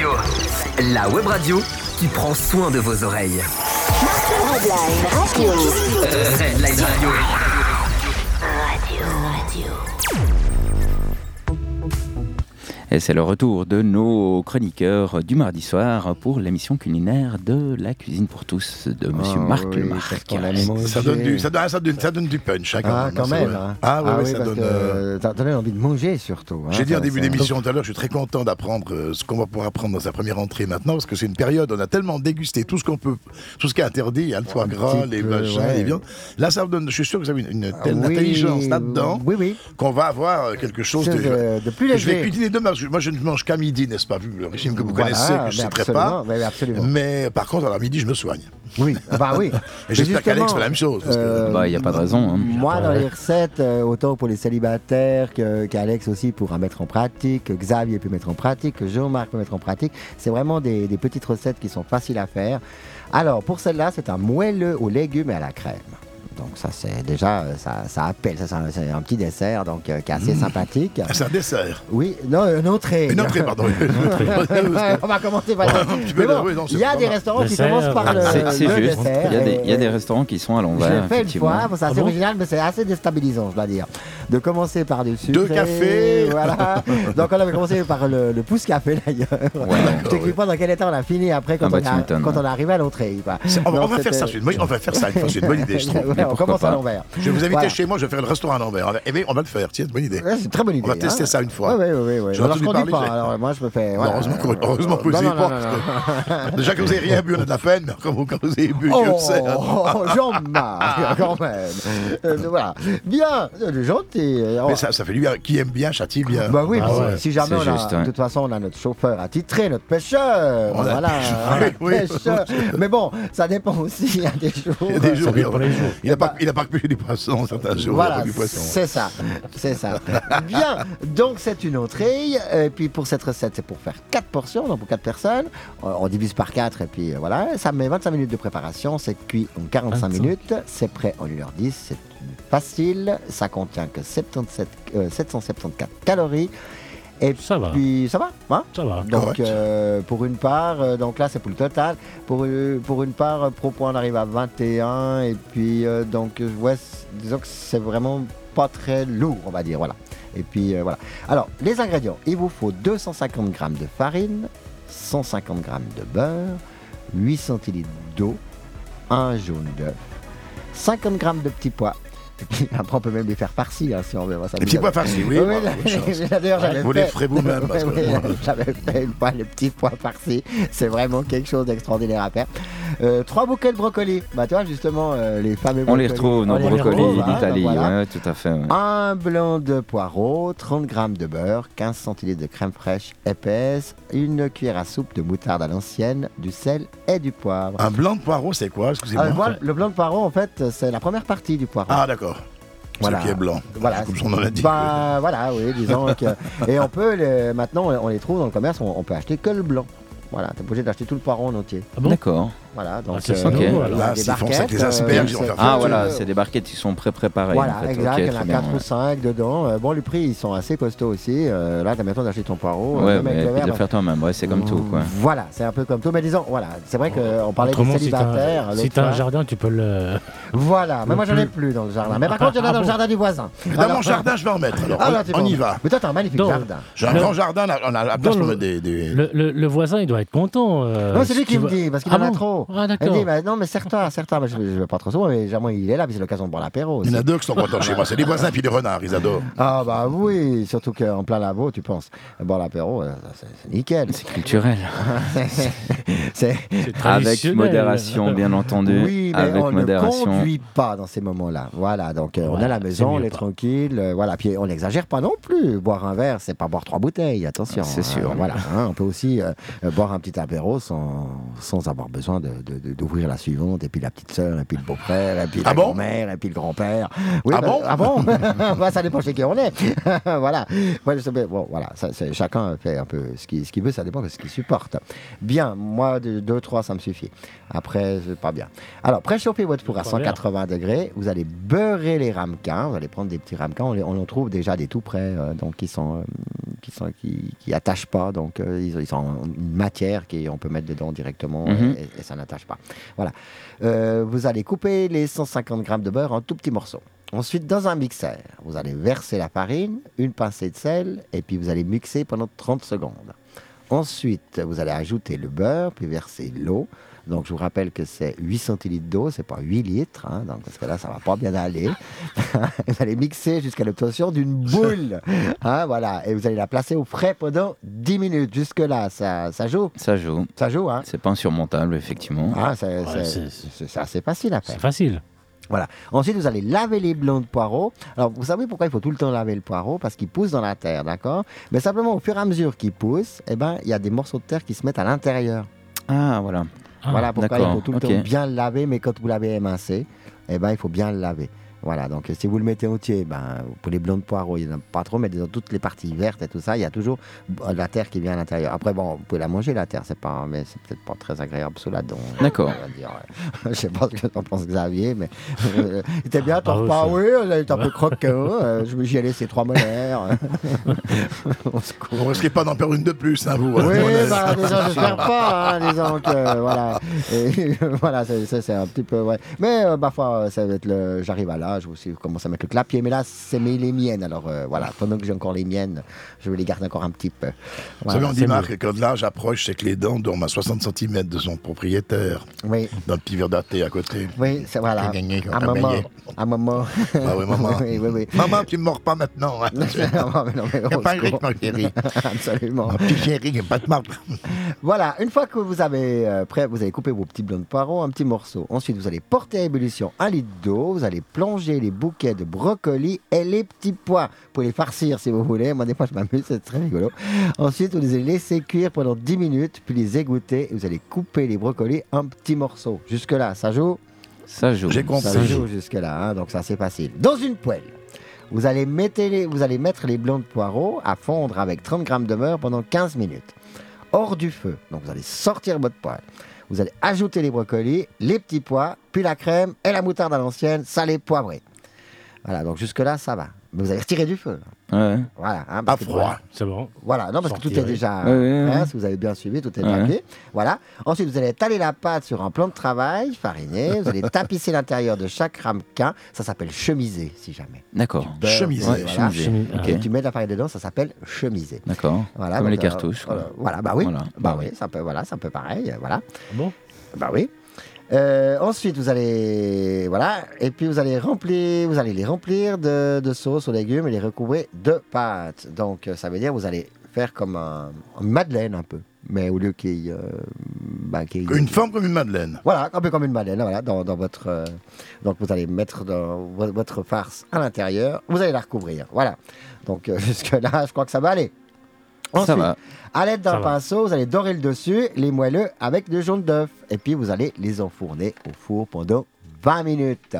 Radio, la web radio qui prend soin de vos oreilles. Redline Radio. Redline Radio. Radio. Et c'est le retour de nos chroniqueurs du mardi soir pour l'émission culinaire de la cuisine pour tous de Monsieur Ah Marc oui, le qu'est-ce Marc. a mangé. Ça donne du, ça donne, ça donne, ça donne du punch. hein, quand Ah, même, quand hein, c'est même. hein. Ah, ouais, ouais, oui, ça parce donne. euh, t'as envie de manger surtout. hein, J'ai dit en début d'émission tout à l'heure, je suis très content d'apprendre euh, ce qu'on va pouvoir apprendre dans sa première entrée maintenant, parce que c'est une période, on a tellement dégusté tout ce qu'on peut, tout ce qui est interdit, hein, le foie gras, les machins, ouais. les viandes. Là, ça me donne, je suis sûr que vous avez une, une telle Ah oui, intelligence là-dedans Oui, oui. qu'on va avoir euh, quelque chose de, de- de plus que Je vais léger. cuisiner demain, moi je ne mange qu'à midi, n'est-ce pas, vu le régime que vous Voilà, connaissez, que je ne citerai absolument, pas. mais absolument. Mais par contre, à la midi, je me soigne. Oui, bah oui. Et j'espère qu'Alex fait la même chose. parce que- euh, Bah, il n'y a pas de raison. hein. Moi, dans les recettes, euh, autant pour les célibataires qu'Alex aussi pourra mettre en pratique, que Xavier peut mettre en pratique, que Jean-Marc peut mettre en pratique, c'est vraiment des, des petites recettes qui sont faciles à faire. Alors, pour celle-là, c'est un moelleux aux légumes et à la crème. Donc ça, c'est déjà, euh, ça, ça appelle, ça, c'est un, c'est un petit dessert donc, euh, qui est assez sympathique. Ah, C'est un dessert. Oui, non, une entrée. Une entrée, pardon. Une entrée. on va commencer par ça. De- bon, oui, il y a des restaurants qui Dessert, commencent par le, C'est c'est le juste. dessert. Il y, a des, il y a des restaurants qui sont à je l'envers. l'ai fait une fois, c'est assez Ah bon original, mais c'est assez déstabilisant, je dois dire. De commencer par du sucre. Deux cafés. Voilà. Donc on avait commencé par le, le pouce café d'ailleurs. je t'écris pas dans quel état on a fini après quand, Ah bah, on, a- quand ouais. on est arrivé à l'entrée. On va, on Donc, va faire ça, on va faire c'est une bonne idée, je trouve. On pourquoi commence pas. à l'envers. Je vais vous inviter Voilà. chez moi, je vais faire le restaurant à l'envers. Eh bien, on va le faire, tiens, bonne idée. Ouais, c'est une très bonne idée. On va tester hein. ça une fois. Oui, oui, oui. Alors, je conduis parler, pas, alors moi je me fais. Heureusement que- heureusement que vous non, pas. Déjà que vous n'avez rien bu, on a de la peine, mais quand vous, quand vous avez bu, Oh, Dieu le sait. hein. Jean-Marc, quand même. Euh, voilà. Bien, euh, gentil. Oh. Mais ça, ça fait du bien. Qui aime bien, châtie bien. Bah oui, Ah si jamais on a, de toute façon on a notre chauffeur attitré, notre pêcheur, On a- voilà, oui. pêcheur. Mais bon, ça dépend aussi, il y a des jours. Il y a des jours, il- n'a pas, il a pas pêché du poisson certains jours. Voilà, pas du poisson. c'est ça, c'est ça. Bien, donc c'est une entrée. Et puis pour cette recette, c'est pour faire 4 portions, donc pour 4 personnes. Euh, On divise par 4 et puis euh, voilà. Ça met 25 minutes de préparation, c'est cuit en 45 25. minutes. C'est prêt en 1h10, c'est facile. Ça contient que 77, euh, 774 calories. Et Ça va. puis ça va, hein Ça va. donc euh, pour une part, euh, donc là c'est pour le total. Pour, euh, pour une part, euh, Pro Point on arrive à 21 et puis euh, donc ouais, disons que c'est vraiment pas très lourd, on va dire, voilà. Et puis euh, voilà. Alors les ingrédients, il vous faut 250 g de farine, 150 g de beurre, 8 centilitres d'eau, un jaune d'œuf, 50 g de petits pois. Après on peut même les faire farcis hein, si on veut. Moi, ça Les petits pois farcis, oui. d'ailleurs, j'avais Vous les ferez vous-même, J'avais fait une fois les petits pois farcis. C'est vraiment quelque chose d'extraordinaire à faire. Euh, trois bouquets de brocolis. Bah, tu vois, justement, euh, les fameux On les brocolis, retrouve, on les brocolis retrouve, hein, d'Italie. voilà. ouais, tout à fait. ouais. Un blanc de poireau, 30 g de beurre, 15 centilitres de crème fraîche épaisse, une cuillère à soupe de moutarde à l'ancienne, du sel et du poivre. Un blanc de poireau, c'est quoi? Ah, Excusez-moi. voilà, le blanc de poireau, en fait, c'est la première partie du poireau. Ah, d'accord. Voilà. Ce qui est blanc. Voilà. Comme nom l'indique. Bah voilà, oui, disons que. Et on peut, les- maintenant, on les trouve dans le commerce, on, on peut acheter que le blanc. Voilà, t'es pas obligé d'acheter tout le poireau en entier. Ah bon D'accord. Voilà, donc. Ah. Là, des barquettes, asperges, euh, faire Ah voilà, c'est des barquettes qui sont pré-préparées. Voilà, en fait. exact, il y en a très 4 bien, ou ouais. 5 dedans. Euh, bon, les prix, ils sont assez costauds aussi. Euh, là, t'as maintenant d'acheter ton poireau. euh, Ouais, mais le verre, de donc- faire toi-même, ouais, c'est comme tout. Quoi. Voilà, c'est un peu comme tout. Mais disons, voilà, c'est vrai qu'on parlait Autrement, des si t'as un, jardin, tu peux le. Voilà, mais moi j'en ai plus. dans le jardin. Mais par contre, il y en a Ah dans le jardin du voisin. Dans mon jardin, je vais en mettre. Alors, Ah, là, on, y va. Mais toi, t'as un magnifique Donc, jardin. J'ai un grand jardin, on a la place pour des. Le, voisin, il doit être content. Non, c'est lui qui me dit, parce qu'il Ah en a bon Ah, d'accord. dit, bah, non, mais serre-toi, serre-toi. Bah, je ne vais pas trop souvent, mais jamais il est là, puis c'est l'occasion de boire l'apéro. Il y en a deux qui sont contents chez moi. C'est les voisins puis les renards, ils adorent. Ah, bah oui, surtout qu'en plein labo, tu penses. Boire l'apéro, euh, c'est nickel. C'est culturel. c'est. Avec modération, bien entendu. Oui, mais avec on modération. ne conduit pas dans ces moments-là. Voilà, donc euh, on est à la maison, on est tranquille. euh, voilà, puis on n'exagère pas non plus. Boire un verre, c'est pas boire trois bouteilles, attention. C'est hein, sûr. voilà, hein, on peut aussi boire un petit apéro sans, sans avoir besoin de- d'ouvrir la suivante, et puis la petite sœur, et puis le beau-frère, et puis Ah la bon? grand-mère, et puis le grand-père. Oui, Ah bah, bon? Ah bon? Bah, Ça dépend chez qui on est. voilà. Bon, voilà, ça, chacun fait un peu ce qu'il ce qu'il veut, ça dépend de ce qu'il supporte. Bien, moi, 2, 3, ça me suffit. Après, c'est pas bien. Alors, préchauffez votre four à Pas bien. 180 degrés. Vous allez beurrer les ramequins. Vous allez prendre des petits ramequins. On, les- on en trouve déjà des tout prêts, euh, donc qui sont, euh, qui sont, qui, qui attachent pas. Donc, euh, ils, ils sont en une matière qu'on peut mettre dedans directement Mhm. et, et ça n'attache pas. Voilà. Euh, vous allez couper les 150 grammes de beurre en tout petits morceaux. Ensuite, dans un mixeur, vous allez verser la farine, une pincée de sel, et puis vous allez mixer pendant 30 secondes. Ensuite, vous allez ajouter le beurre, puis verser l'eau. Donc, je vous rappelle que c'est 8 centilitres d'eau, c'est pas 8 litres, hein, donc, parce que là, ça va pas bien aller. vous allez mixer jusqu'à l'obtention d'une boule. hein, voilà, et vous allez la placer au frais pendant 10 minutes. Jusque-là, ça, ça joue? Ça joue. Ça joue, hein? C'est pas insurmontable, effectivement. Ah, c'est Ouais, assez facile à faire. C'est facile. Voilà. Ensuite, vous allez laver les blancs de poireaux. Alors, vous savez pourquoi il faut tout le temps laver le poireau? Parce qu'il pousse dans la terre, d'accord? Mais simplement, au fur et à mesure qu'il pousse, eh ben, il y a des morceaux de terre qui se mettent à l'intérieur. Ah, voilà. Ah, voilà pourquoi il faut tout le temps bien le laver, mais quand vous l'avez émincé, eh ben, il faut bien le laver. Voilà, donc si vous le mettez entier, ben, pour les blancs de poireaux, il n'y en a pas trop, mais dans toutes les parties vertes et tout ça, il y a toujours de la terre qui vient à l'intérieur. Après, bon, vous pouvez la manger, la terre, c'est pas, mais c'est peut-être pas très agréable sous la dent. D'accord. on va dire, ouais. Je sais pas ce que t'en penses, Xavier, mais euh, c'était bien ton Ah oui, repas. ça- Oui, elle est un peu croquant. euh, je- J'y ai laissé trois molaires. Vous ne risquez pas d'en perdre une de plus, hein, vous. Oui, Voilà. bah, disons, j'espère pas, hein, disons que, voilà, Et, voilà, c'est- un petit peu, ouais. Mais, euh, ma foi, ça va être le, j'arrive à l'âge où aussi, je commence à mettre le clapier, mais là, c'est mes- les miennes, alors, euh, voilà, pendant que j'ai encore les miennes, je vais les garder encore un petit peu. Vous Voilà. savez, on dit, Marc, que quand l'âge approche, c'est que les dents dorment à 60 cm de son propriétaire, Oui, dans le petit verre à côté. oui, c'est voilà, moment, gagné. un moment. Ah oui, maman. oui, oui, oui. Maman, tu ne mords pas maintenant. Hein. non, mais non, mais au pas rythme, ma chérie. Absolument. Un petit chéri, il n'y a pas de marque. Voilà, une fois que vous avez prêt, vous allez couper vos petits blancs de poireaux, un petit morceau. Ensuite, vous allez porter à ébullition un litre d'eau, vous allez plonger manger les bouquets de brocolis et les petits pois. Vous pouvez les farcir si vous voulez. Moi, des fois, je m'amuse, c'est très rigolo. Ensuite, vous les allez laisser cuire pendant 10 minutes, puis les égoutter. Et vous allez couper les brocolis en petits morceaux. Jusque-là, ça joue? Ça joue. J'ai compris. Ça joue jusque-là, hein, donc ça c'est facile. Dans une poêle, vous allez, mettre les, vous allez mettre les blonds de poireaux à fondre avec 30 grammes de beurre pendant 15 minutes. Hors du feu, donc vous allez sortir votre poêle. Vous allez ajouter les brocolis, les petits pois, puis la crème et la moutarde à l'ancienne, salée, poivrée. Voilà, donc jusque-là, ça va. Mais vous allez retirer du feu. Ouais. Voilà. hein, À parce que- froid. C'est bon. voilà, non, parce que tout est déjà. Ouais, ouais, ouais. hein, si vous avez bien suivi, tout est cuit. Voilà. Ensuite, vous allez étaler la pâte sur un plan de travail fariné. Vous allez tapisser l'intérieur de chaque ramequin. Ça s'appelle chemiser, si jamais. D'accord. Chemiser, ouais, voilà. chemiser. Et tu mets de la farine dedans, ça s'appelle chemiser. D'accord. Voilà, Comme donc, les euh, cartouches. quoi. Voilà, bah oui. Voilà. Bah Bah oui, oui. ça peut, voilà, c'est un peu pareil. euh, Voilà. Bon. Bah oui. Euh, ensuite, vous allez, voilà, et puis vous allez remplir, vous allez les remplir de, de sauce aux légumes et les recouvrir de pâte. Donc, euh, ça veut dire vous allez faire comme un, une madeleine un peu, mais au lieu qu'il y ait, euh, bah, qu'il y ait- Une forme comme une madeleine. voilà, un peu comme une madeleine, voilà, dans, dans votre, euh, donc vous allez mettre dans vo- votre farce à l'intérieur, vous allez la recouvrir, voilà. Donc jusque là, je crois que ça va aller. Ça Ensuite, va. à l'aide d'un pinceau, vous allez dorer le dessus, les moelleux avec du jaune d'œuf. Et puis vous allez les enfourner au four pendant 20 minutes.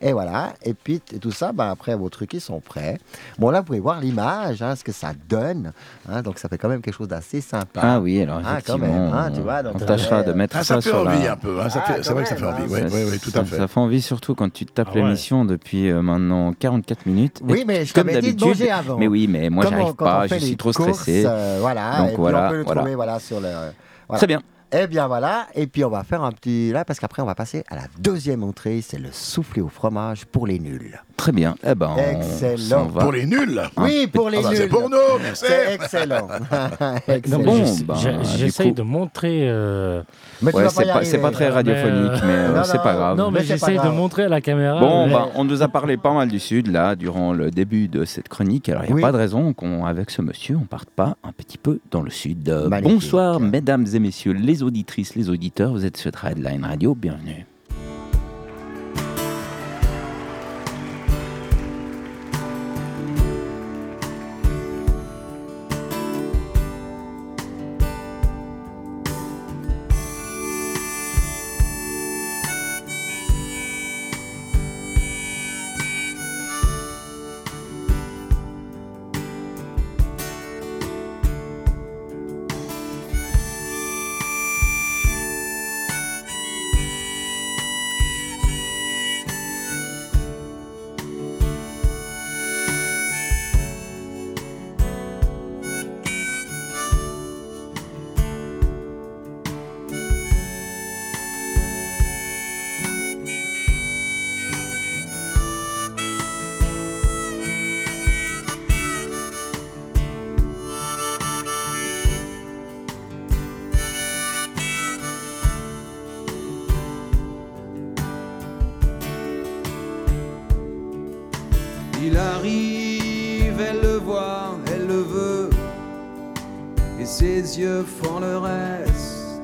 Et voilà. Et puis tout ça, ben, après vos trucs ils sont prêts. Bon là, vous pouvez voir l'image, hein, ce que ça donne. hein. donc ça fait quand même quelque chose d'assez sympa. Ah oui, alors Ah, quand effectivement, même, hein, tu vois, donc, on tâchera euh, de mettre Ah, ça, ça fait sur envie la... un peu. hein, ça Ah, fait- C'est quand vrai que ça fait envie. hein, Oui, Ça- oui, oui, tout ça, à fait. ça fait envie surtout quand tu tapes Ah ouais. l'émission depuis euh, maintenant 44 minutes. Oui, mais je comme t'avais dit de d'habitude- manger avant. Mais oui, mais moi on- j'arrive quand on pas, je suis trop stressé. euh, voilà. Donc et puis voilà, on peut le voilà. trouver voilà, sur le. voilà. Très bien. Eh bien voilà, et puis on va faire un petit là parce qu'après on va passer à la deuxième entrée, c'est le soufflé au fromage pour les nuls. Très bien. Eh ben, Excellent. Pour les nuls. Oui, pour les Ah bah, nuls. c'est pour nous, merci. C'est excellent. Excellent. Non, Bon, ben, J'essaye coup- de montrer. euh, Mais Ouais, c'est pas, très Mais, radiophonique, euh, mais euh, c'est pas grave. Non, mais, Mais j'essaye de montrer à la caméra. Bon, mais- bah, on nous a parlé pas mal du Sud, là, durant le début de cette chronique. Alors, il n'y a Oui. pas de raison qu'avec ce monsieur, on parte pas un petit peu dans le Sud. Magnifique. bonsoir, mesdames et messieurs, les auditrices, les auditeurs. Vous êtes sur Headline Radio. Bienvenue. Font le reste.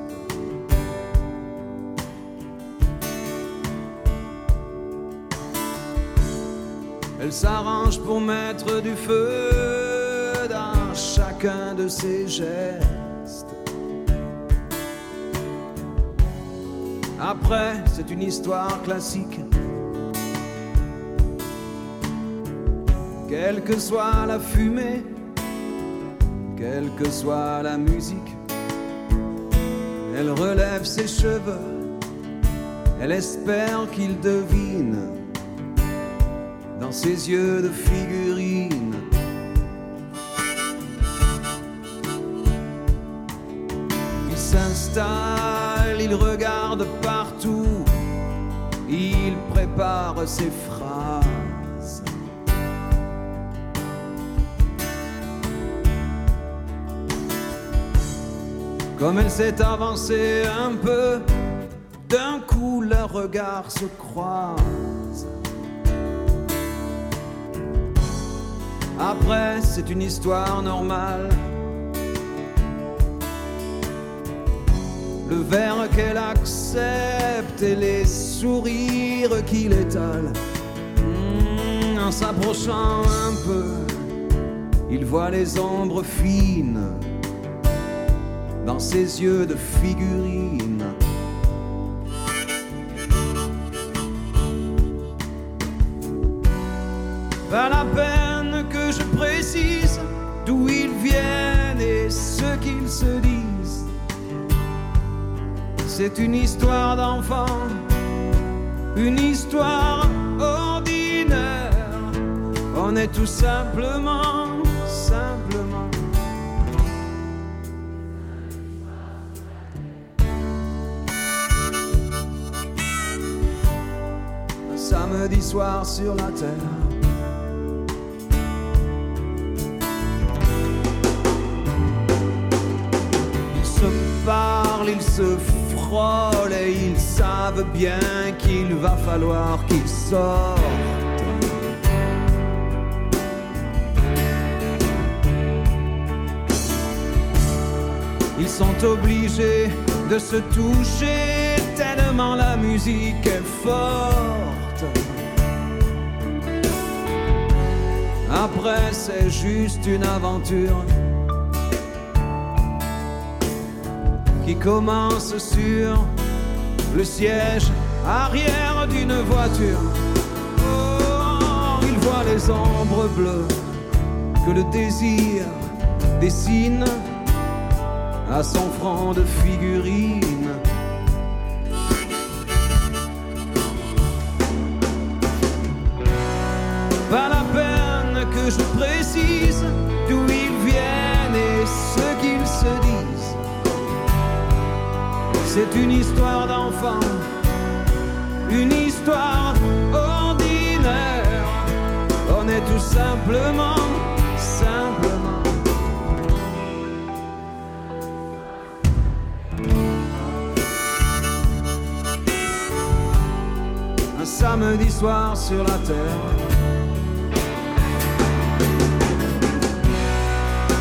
Elle s'arrange pour mettre du feu dans chacun de ses gestes. Après, c'est une histoire classique. Quelle que soit la fumée, quelle que soit la musique, elle relève ses cheveux, elle espère qu'il devine dans ses yeux de figurine. Il s'installe, il regarde partout, il prépare ses phrases. Comme elle s'est avancée un peu, d'un coup leurs regards se croisent. Après, c'est une histoire normale. Le verre qu'elle accepte et les sourires qu'il étale. en s'approchant un peu, il voit les ombres fines dans ses yeux de figurine. Pas la peine que je précise d'où ils viennent et ce qu'ils se disent. C'est une histoire d'enfant, une histoire ordinaire. On est tout simplement, simplement. Samedi soir sur la terre. Ils se parlent, ils se frôlent et ils savent bien qu'il va falloir qu'ils sortent. Ils sont obligés de se toucher tellement la musique est forte. C'est juste une aventure qui commence sur le siège arrière d'une voiture. Oh, il voit les ombres bleues que le désir dessine à son front de figurine. Une histoire d'enfant, une histoire ordinaire. On est tout simplement, simplement. Un samedi soir sur la terre.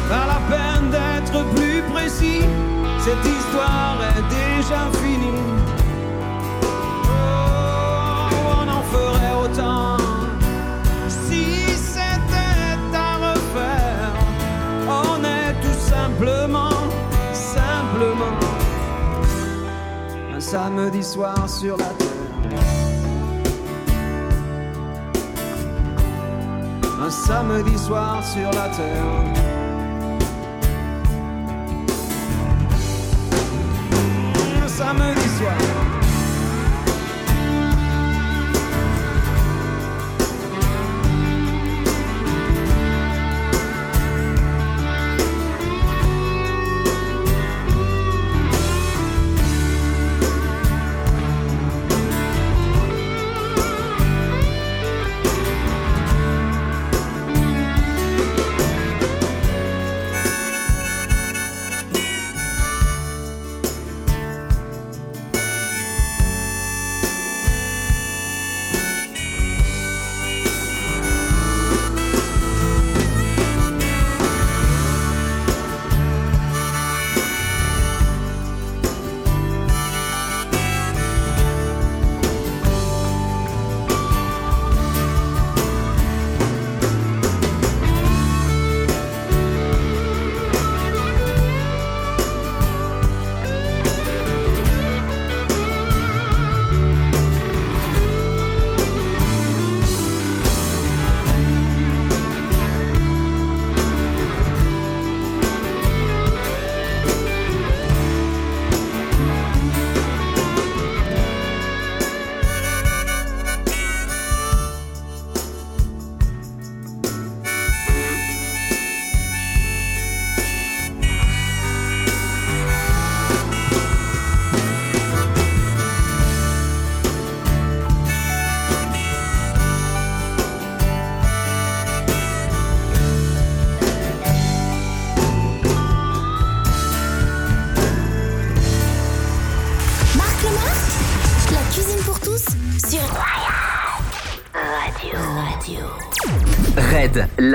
Pas la peine d'être plus précis, cette histoire est déjà. Oh, on en ferait autant si c'était à refaire. On est tout simplement, simplement un samedi soir sur la terre. Un samedi soir sur la terre. Un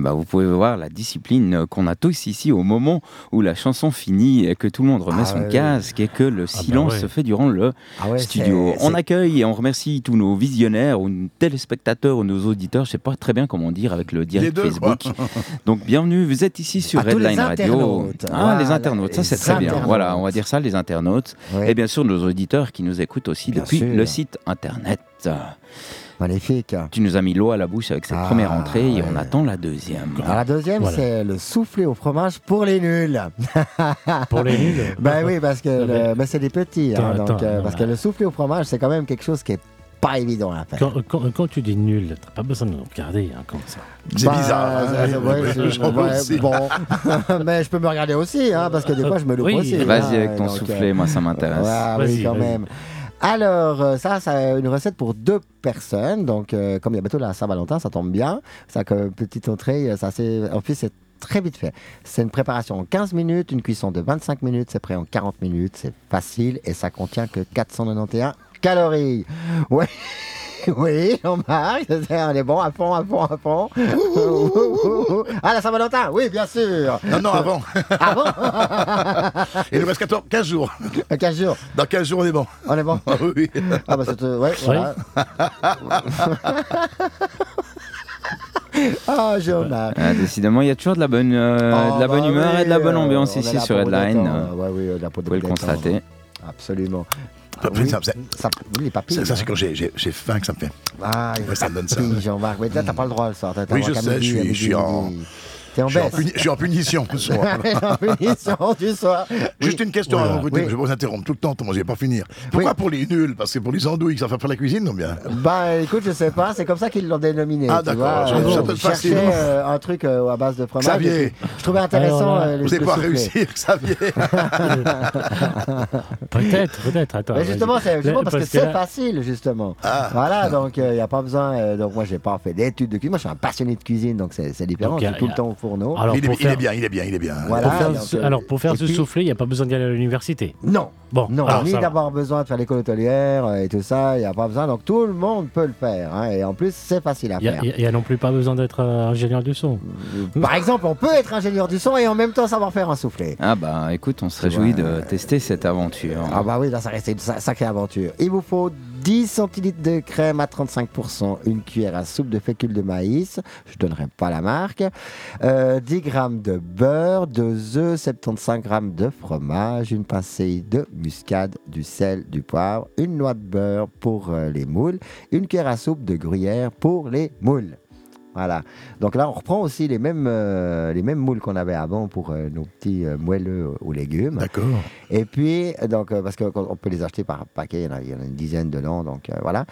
Eh ben, vous pouvez voir la discipline qu'on a tous ici au moment où la chanson finit et que tout le monde remet Ah son ouais, casque et que le silence ouais. se fait durant le Ah ouais, studio. On accueille et on remercie tous nos visionnaires ou nos téléspectateurs ou nos auditeurs. Je sais pas très bien comment dire avec le direct deux. Facebook. Donc bienvenue, vous êtes ici sur Redline Radio. Ah, les internautes, ça c'est très bien. Voilà, on va dire ça, les internautes. Et bien sûr nos auditeurs qui nous écoutent aussi Bien depuis sûr. le site internet. Magnifique. Tu nous as mis l'eau à la bouche avec cette Ah, première entrée et on attend la deuxième. Alors la deuxième, Voilà. c'est le soufflé au fromage pour les nuls. Pour les nuls. Ben oui, parce que mais- le- ben, c'est des petits. hein, Attends, donc, attends, euh, non, parce là. que le soufflé au fromage, c'est quand même quelque chose qui est pas évident à faire. Quand, quand- quand tu dis nul, t'as pas besoin de le regarder hein, comme ça. C'est Bah, bizarre. hein. euh, ouais, j'en ouais, bon, mais je peux me regarder aussi, hein, parce que des fois je me loupe Oui. aussi. Vas-y hein, avec ton donc, soufflé, moi ça m'intéresse. Ouais, oui, Vas-y, quand vas-y. même. Alors, euh, ça, c'est une recette pour deux personnes. Donc, euh, comme il y a bientôt la Saint-Valentin, ça tombe bien. Ça, comme petite entrée, euh, ça, c'est, en plus, c'est très vite fait. C'est une préparation en 15 minutes, une cuisson de 25 minutes, c'est prêt en 40 minutes. C'est facile et ça contient que 491 calories. Ouais. Oui, Jean-Marc, on est bon à fond, à fond, à fond. ah, la Saint-Valentin, oui, bien sûr. Non, non, avant. Bon Il nous reste 14, 15 jours. 15 jours, Dans 15 jours, on est bon. on est bon. Ah oui. Ah bah c'est... euh, ouais, voilà. Ah, Jean-Marc. Ah, décidément, il y a toujours de la bonne, euh, de la bonne bah humeur oui, et de la bonne euh, ambiance ici sur Headline. détendre. Ouais, oui, Vous pouvez le constater. Absolument. Ah, oui, ça, ça- ça, oui, les papilles. Ça, ça, c'est quand j'ai j'ai- j'ai faim que ça me fait. Ah, Ouais, ça me donne ça. Jean-Marc. Mais là, t'as pas le droit t'as Oui, je sais, je suis- en-. T'es en Je suis en, baisse. puni- je suis en punition ce soir. en punition du soir. Juste une question Voilà. avant, Oui. je vais vous interrompre tout le temps, Thomas, je vais pas finir. Pourquoi Oui. pour les nuls? Parce que pour les andouilles, ça fait faire la cuisine, non bien? Bah écoute, je sais pas, c'est comme ça qu'ils l'ont dénominé. Ah, tu d'accord, vois. je- Euh, ça je cherchais euh, un truc euh, à base de fromage. Xavier. et puis Je trouvais intéressant Alors là, euh, le Vous n'allez le pas réussir, Xavier. Peut-être, peut-être. Attends. Mais justement, vas-y. c'est justement parce, que, c'est là- facile, justement. Ah. Voilà, donc il n'y a pas besoin. euh, donc moi, j'ai pas fait d'études de cuisine. Moi, je suis un passionné de cuisine, donc c'est c'est différent. Donc, Je y a- suis tout y le a- temps au fourneau. Alors, il, est, il bien, il est bien, il est bien. Voilà. Pour faire donc, ce- alors, pour faire ce puis- soufflé, il n'y a pas besoin d'aller à l'université. Non. Bon, Non, alors, ni d'avoir besoin de faire l'école hôtelière euh, et tout ça, il n'y a pas besoin. Donc tout le monde peut le faire. hein, et en plus, c'est facile à Il faire. n'y a, non plus pas besoin d'être euh, ingénieur du son. Par exemple, on peut être ingénieur du son et en même temps savoir faire un soufflé. Ah bah écoute, on se réjouit de euh, tester cette aventure. Ah bah oui, là, ça reste une sa- sacrée aventure. Il vous faut 10 centilitres de crème à 35%, une cuillère à soupe de fécule de maïs, je donnerai pas la marque, euh, 10 grammes de beurre, 2 œufs, 75 grammes de fromage, une pincée de muscade, du sel, du poivre, une noix de beurre pour euh, les moules, une cuillère à soupe de gruyère pour les moules. Voilà. Donc là, on reprend aussi les mêmes, euh, les mêmes moules qu'on avait avant pour euh, nos petits euh, moelleux aux légumes. D'accord. Et puis, donc, parce qu'on peut les acheter par paquet, il y en a, il y en a une dizaine dedans, donc voilà.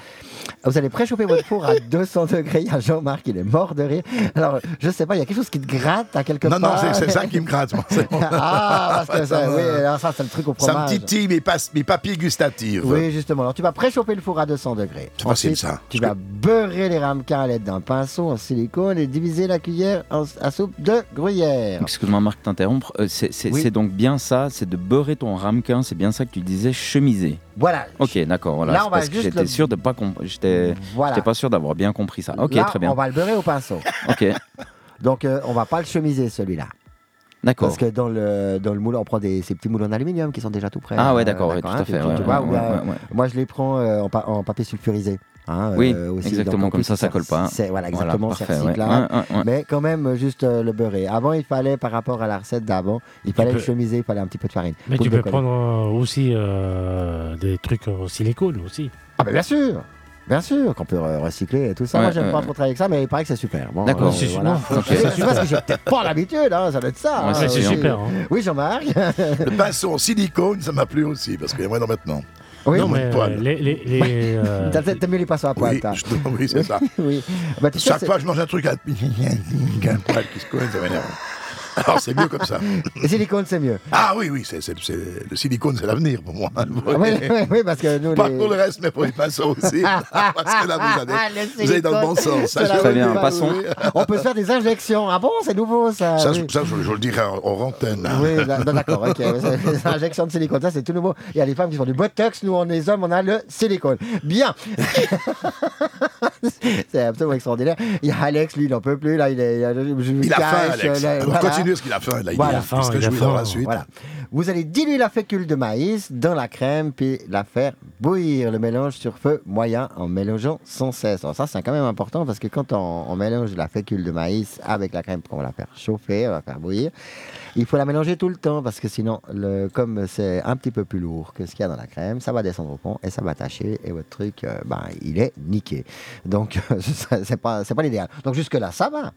Vous allez préchauffer votre four à 200 degrés. Il y a Jean-Marc, il est mort de rire. Alors, je sais pas, il y a quelque chose qui te gratte à quelque Non, non, part. c'est ça qui me gratte. moi. Bon. ah, parce que ça, oui, alors ça, c'est le truc au Ça me fromage. titille mes, pas- mes papilles gustatives. Oui, justement. Alors, tu vas préchauffer le four à 200 degrés. C'est facile, Ensuite, ça. Tu Je vas beurrer les ramequins à l'aide d'un pinceau en silicone et diviser la cuillère en, à soupe de gruyère. Excuse-moi Marc t'interrompre, Euh, c'est Oui. donc bien ça, c'est de beurrer ton ramequin, c'est bien ça que tu disais chemiser. Voilà. Ok, d'accord, voilà. Là, on va juste j'étais le- sûr de pas j'étais Voilà. pas sûr d'avoir bien compris ça. Ok, Là, très bien. on va le beurrer au pinceau. Ok, Donc, euh, on va pas le chemiser, celui-là. d'accord. Parce que dans le, dans le moule, on prend des, ces petits moules en aluminium qui sont déjà tout prêts. Ah ouais, Euh, d'accord, ouais, tout à fait. ouais, vois. Moi, je les prends euh, en, pa- en papier sulfurisé. Hein, Oui, euh, aussi. exactement, Donc, en comme ça, ça colle pas. hein. C'est, voilà, Voilà, exactement, c'est parfait, ouais. recyclable. Ouais, ouais, ouais. Mais quand même, juste euh, le beurrer. Avant, il fallait, par rapport à la recette d'avant, il fallait peux- le chemiser, il fallait un petit peu de farine. Mais tu peux prendre euh, aussi euh, des trucs en silicone aussi. Ah, bien sûr Bien sûr qu'on peut re- recycler et tout ça. Ouais, Moi, j'aime pas trop travailler avec ça, mais il paraît que c'est super. Bon, D'accord. euh, C'est- voilà. non, ok. Je sais pas parce que j'ai peut-être pas l'habitude, hein, ça doit être ça. Ouais, hein, c'est super. hein. Oui, Jean-Marc Le pinceau en silicone, ça m'a plu aussi, parce qu'il y a moins d'en maintenant. Oui, Non, Mais, poil. les, les, les, euh, T'as- T'aimes mieux les pinceaux à poil, Oui, je- oui c'est ça. Oui. Bah, Chaque fois que je mange un truc, il y a un poil qui se colle, ça m'énerve. Alors c'est mieux comme ça. Le silicone, c'est mieux. Ah oui, oui, c'est, c'est- c'est- le silicone, c'est l'avenir pour moi. Ah, oui, oui, oui, parce que nous, Pas les... pour le reste, mais pour les pinceaux aussi. parce que là, vous allez, Ah, vous allez dans le bon sens. Ça, Très bien, passons. On peut se faire des injections. Ah bon, c'est nouveau, ça. Ça, oui. je, ça, je- je le dirai en, en antenne. Oui, da- da- d'accord, ok. Les injections de silicone, ça c'est tout nouveau. Il y a les femmes qui font du botox, nous on est hommes, on a le silicone. Bien. c'est absolument extraordinaire. Il y a Alex, lui, il n'en peut plus. Là, il, est, Il a faim, cache, Alex. là, va ce qu'il a faim. Là, il Voilà. il se réjouit dans la suite. Voilà. Vous allez diluer la fécule de maïs dans la crème, puis la faire bouillir. Le mélange sur feu moyen en mélangeant sans cesse. Alors ça, c'est quand même important parce que quand on, on mélange la fécule de maïs avec la crème, qu'on va la faire chauffer, on va la faire bouillir, il faut la mélanger tout le temps parce que sinon, le, comme c'est un petit peu plus lourd que ce qu'il y a dans la crème, ça va descendre au fond et ça va tâcher et votre truc, euh, ben, il est niqué. Donc, c'est pas, pas l'idéal. Donc jusque-là, ça va.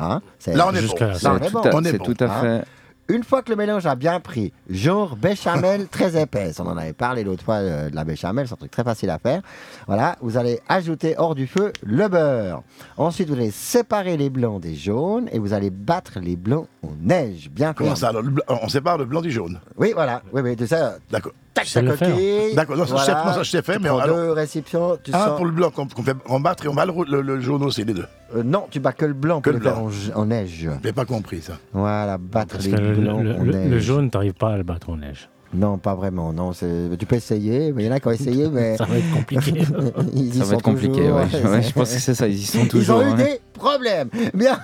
Hein? C'est- Là, on est bon. C'est on est tout bon. à- On est bon. tout à Hein? fait. Une fois que le mélange a bien pris, genre béchamel très épaisse, on en avait parlé l'autre fois euh, de la béchamel, c'est un truc très facile à faire. Voilà, vous allez ajouter hors du feu le beurre. Ensuite, vous allez séparer les blancs des jaunes et vous allez battre les blancs en neige, bien Comment ferme. ça alors, On sépare le blanc du jaune? Oui, voilà, oui, oui, tout ça. D'accord. Tac, sais faire. coquille. D'accord, non, ça, je sais- non, ça, je sais faire, tu mais prends alors- deux récipients, tu Ah, sens- pour le blanc qu'on fait en battre et on va le, le- le jaune aussi, les deux. Euh, non, tu bats que le blanc Que pour le le faire blanc. en, en neige. J'ai pas compris ça. Voilà, battre Parce les blancs le- en le- neige. le jaune, t'arrives pas à le battre en neige. Non, pas vraiment. Non, c'est- tu peux essayer, mais il y en a qui ont essayé, mais Ça va être compliqué. ils y Ça va être compliqué. toujours. ouais. Ouais, je pense que c'est ça. Ils y sont Ils toujours. ont eu hein. des problèmes. Bien.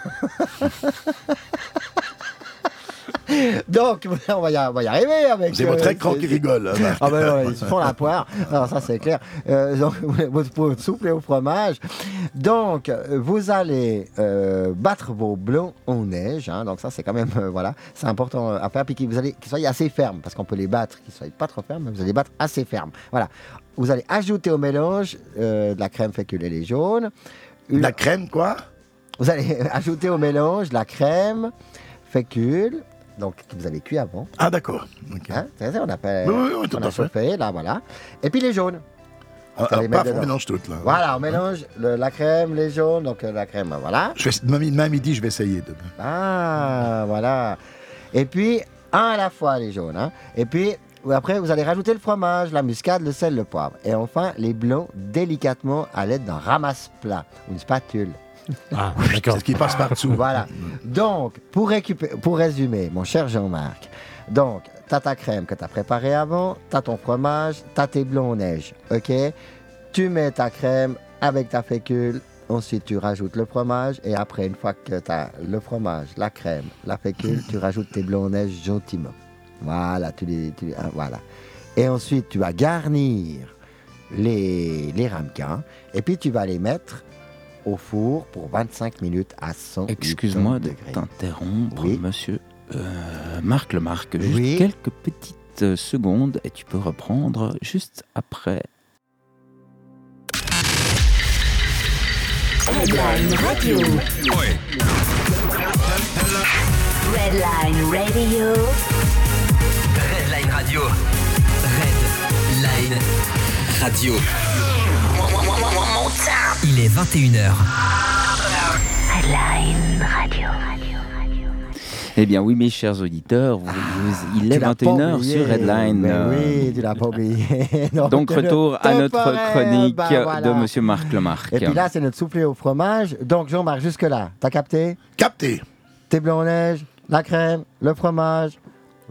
Donc, on va y, on va y arriver avec. C'est votre euh, écran qui rigole. hein. Ah ben non, ils se font la poire. Alors ça c'est clair. Euh, donc votre, votre soupe et au fromage. Donc euh, vous allez euh, battre vos blancs en neige. hein. donc ça c'est quand même euh, voilà, c'est important euh, à faire. Puis qu'ils vous allez qu'ils soient assez fermes parce qu'on peut les battre, qu'ils soient pas trop fermes, mais vous allez les battre assez fermes. Voilà. Vous allez ajouter au mélange euh, de la crème fécule et les jaunes. Une- La crème, quoi? Vous allez ajouter au mélange la crème fécule. Donc, que vous avez cuit avant. Ah, d'accord. Ok. Hein, on appelle. Oui, oui, oui, tout on a fait. chauffé, là, voilà. Et puis les jaunes. Ah, ah, paf, on mélange toutes, là. Voilà, on mélange le- la crème, les jaunes, donc euh, la crème, voilà. Je vais, demain midi, je vais essayer. demain. Ah, voilà. Et puis, un à la fois, les jaunes. hein. Et puis, après, vous allez rajouter le fromage, la muscade, le sel, le poivre. Et enfin, les blancs délicatement à l'aide d'un ramasse-plat, ou une spatule. Ah, d'accord. Ce qui passe par-dessous. Voilà. Donc, pour, récupérer, pour résumer, mon cher Jean-Marc, donc, t'as ta crème que t'as préparée avant, t'as ton fromage, t'as tes blancs en neige, ok? Tu mets ta crème avec ta fécule, ensuite tu rajoutes le fromage, et après, une fois que t'as le fromage, la crème, la fécule, tu rajoutes tes blancs en neige gentiment. Voilà, tu les, tu hein, voilà. Et ensuite, tu vas garnir les, les ramequins, et puis tu vas les mettre au four pour 25 minutes à 100 Excuse-moi de t'interrompre, Oui. monsieur euh, Marc le Marc. Juste Oui. quelques petites euh, secondes et tu peux reprendre juste après. Redline Radio. Redline Radio. Redline Radio. Redline Radio. Il est 21h. Redline Radio. Eh bien oui, mes chers auditeurs, vous- vous- il est Tu l'as pas 21h oublié, sur Redline. mais euh, oui, tu l'as pas oublié. Donc, Donc retour à notre chronique ben voilà. de monsieur Marc le Marc. Et puis là, c'est notre soufflé au fromage. Donc, Jean-Marc, jusque-là, t'as capté? Capté. Tes blancs en neige, la crème, le fromage,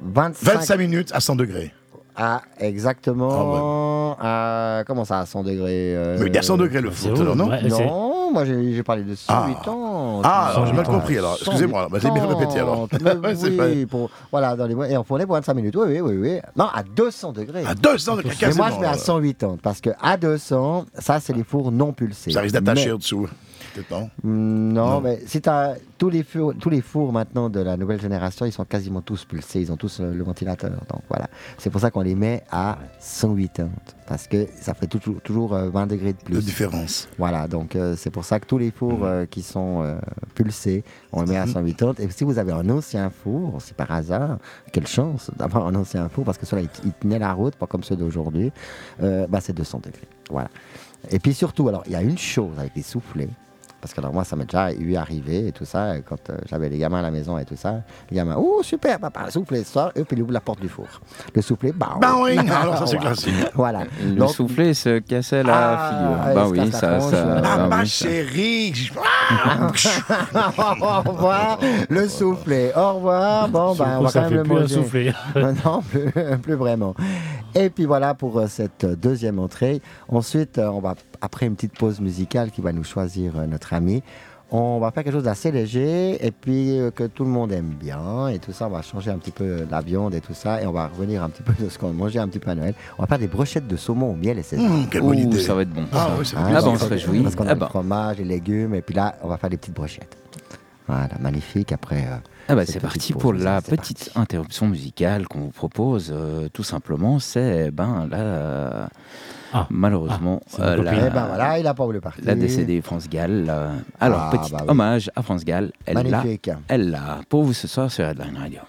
25, 25 minutes à 100 degrés. À exactement. à- comment ça, à 100 degrés euh, Mais il y a 100 degrés le c'est foot, alors, non Ouais, Non, moi j'ai parlé de 108 Ah. ans. Ah, alors j'ai mal 108 ans. compris, alors. Excusez-moi, bah, j'ai bien répété, alors. 108 oui, pour, voilà, dans les, et on fournait pour 25 minutes. Oui, oui, oui, oui. Non, à 200 degrés. À 200 degrés, Mais moi, je mets à là. 180 parce que à 200, ça, c'est les fours non pulsés. Ça risque d'attacher en dessous. Non. Mm, Non, Non. mais si t'as tous les fours, tous les fours maintenant de la nouvelle génération, ils sont quasiment tous pulsés, ils ont tous le, le ventilateur. Donc voilà, c'est pour ça qu'on les met à 180 parce que ça fait toujours, toujours euh, 20 degrés de De plus. différence. Voilà, donc euh, c'est pour ça que tous les fours euh, qui sont euh, pulsés, on les met à 180. Et si vous avez un ancien four, c'est par hasard, quelle chance d'avoir un ancien four parce que ceux-là, ils, ils tenaient la route, pas comme ceux d'aujourd'hui, bah, c'est 200 degrés. Voilà. Et puis surtout, alors, il y a une chose avec les soufflets. Parce que alors, moi, ça m'est déjà eu arrivé et tout ça, quand euh, j'avais les gamins à la maison et tout ça. Les gamins, oh super, papa, soufflé ce soir. Et puis il ouvre la porte du four. Le soufflé, bah Baouing Alors ça, c'est classique. Voilà. Le Donc, soufflé se cassait la Ah, figure. il bah se oui, ça. tronche, ça bah oui, ça- chérie au revoir, le soufflé. Au revoir. Bon, ben, on va ça quand fait même le plus soufflé. non, plus, plus vraiment. Et puis voilà pour euh, cette deuxième entrée. Ensuite, euh, on va, après une petite pause musicale qui va nous choisir euh, notre ami, on va faire quelque chose d'assez léger et puis euh, que tout le monde aime bien et tout ça. On va changer un petit peu la viande et tout ça et on va revenir un petit peu de ce qu'on mangeait un petit peu à Noël. On va faire des brochettes de saumon au miel et sésame. Mmh, quelle bonne idée. ça va être bon. Ah oui, ça Ah plaisir. bah, on se réjouit. Parce qu'on a Ah le bah. fromage, les légumes et puis là, on va faire des petites brochettes. Voilà, magnifique. Après, euh, Ah bah, c'est parti pour la c'est petite parti. interruption musicale qu'on vous propose. euh, tout simplement, c'est ben là, euh, Ah. malheureusement, Ah, euh, la, eh ben voilà, il a pas voulu partir. la décédée France Gall. euh, alors, Ah, petit bah oui. hommage à France Gall. Elle l'a, Magnifique. elle l'a pour vous ce soir sur Headline Radio.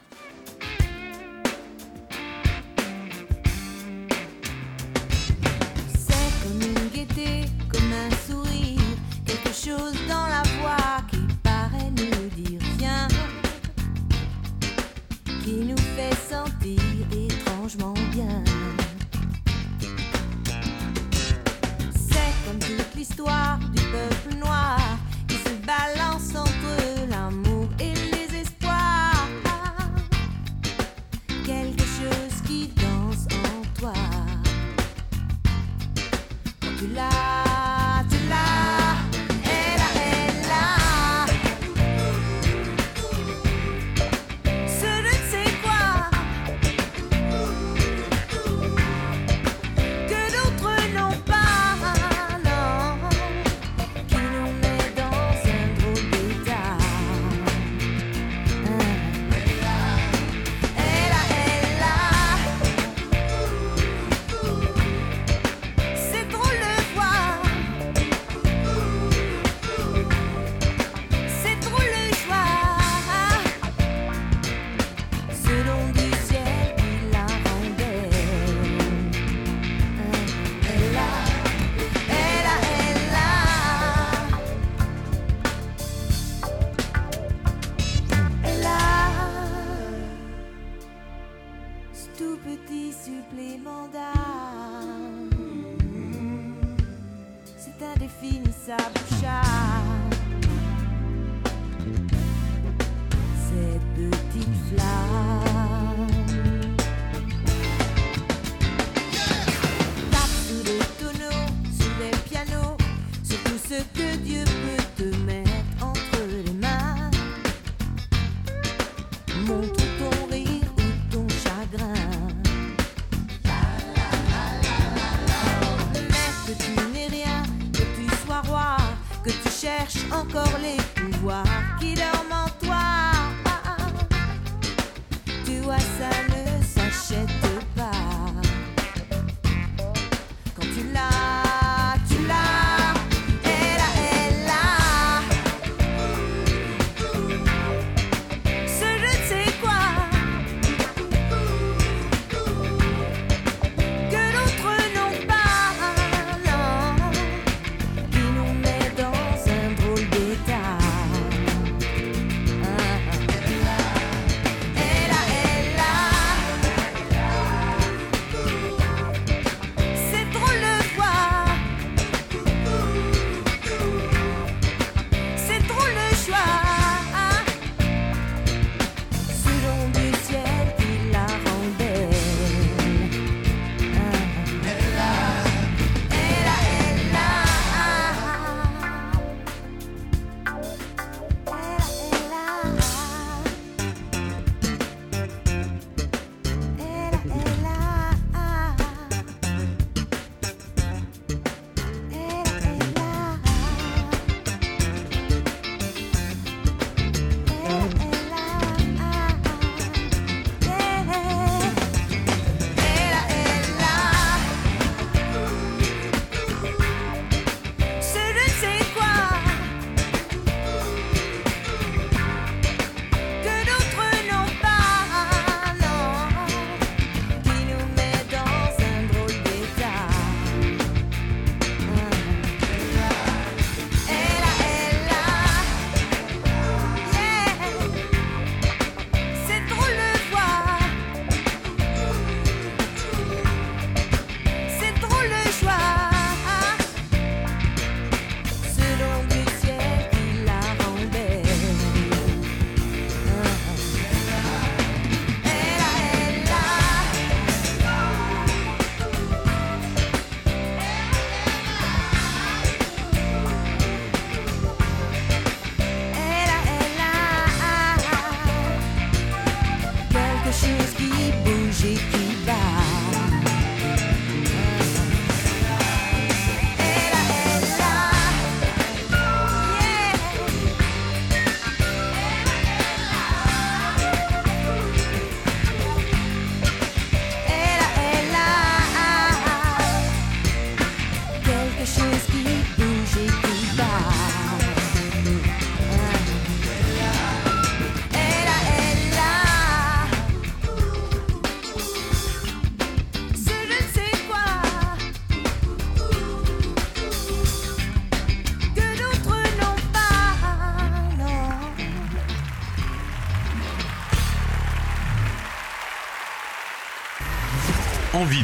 Sur tout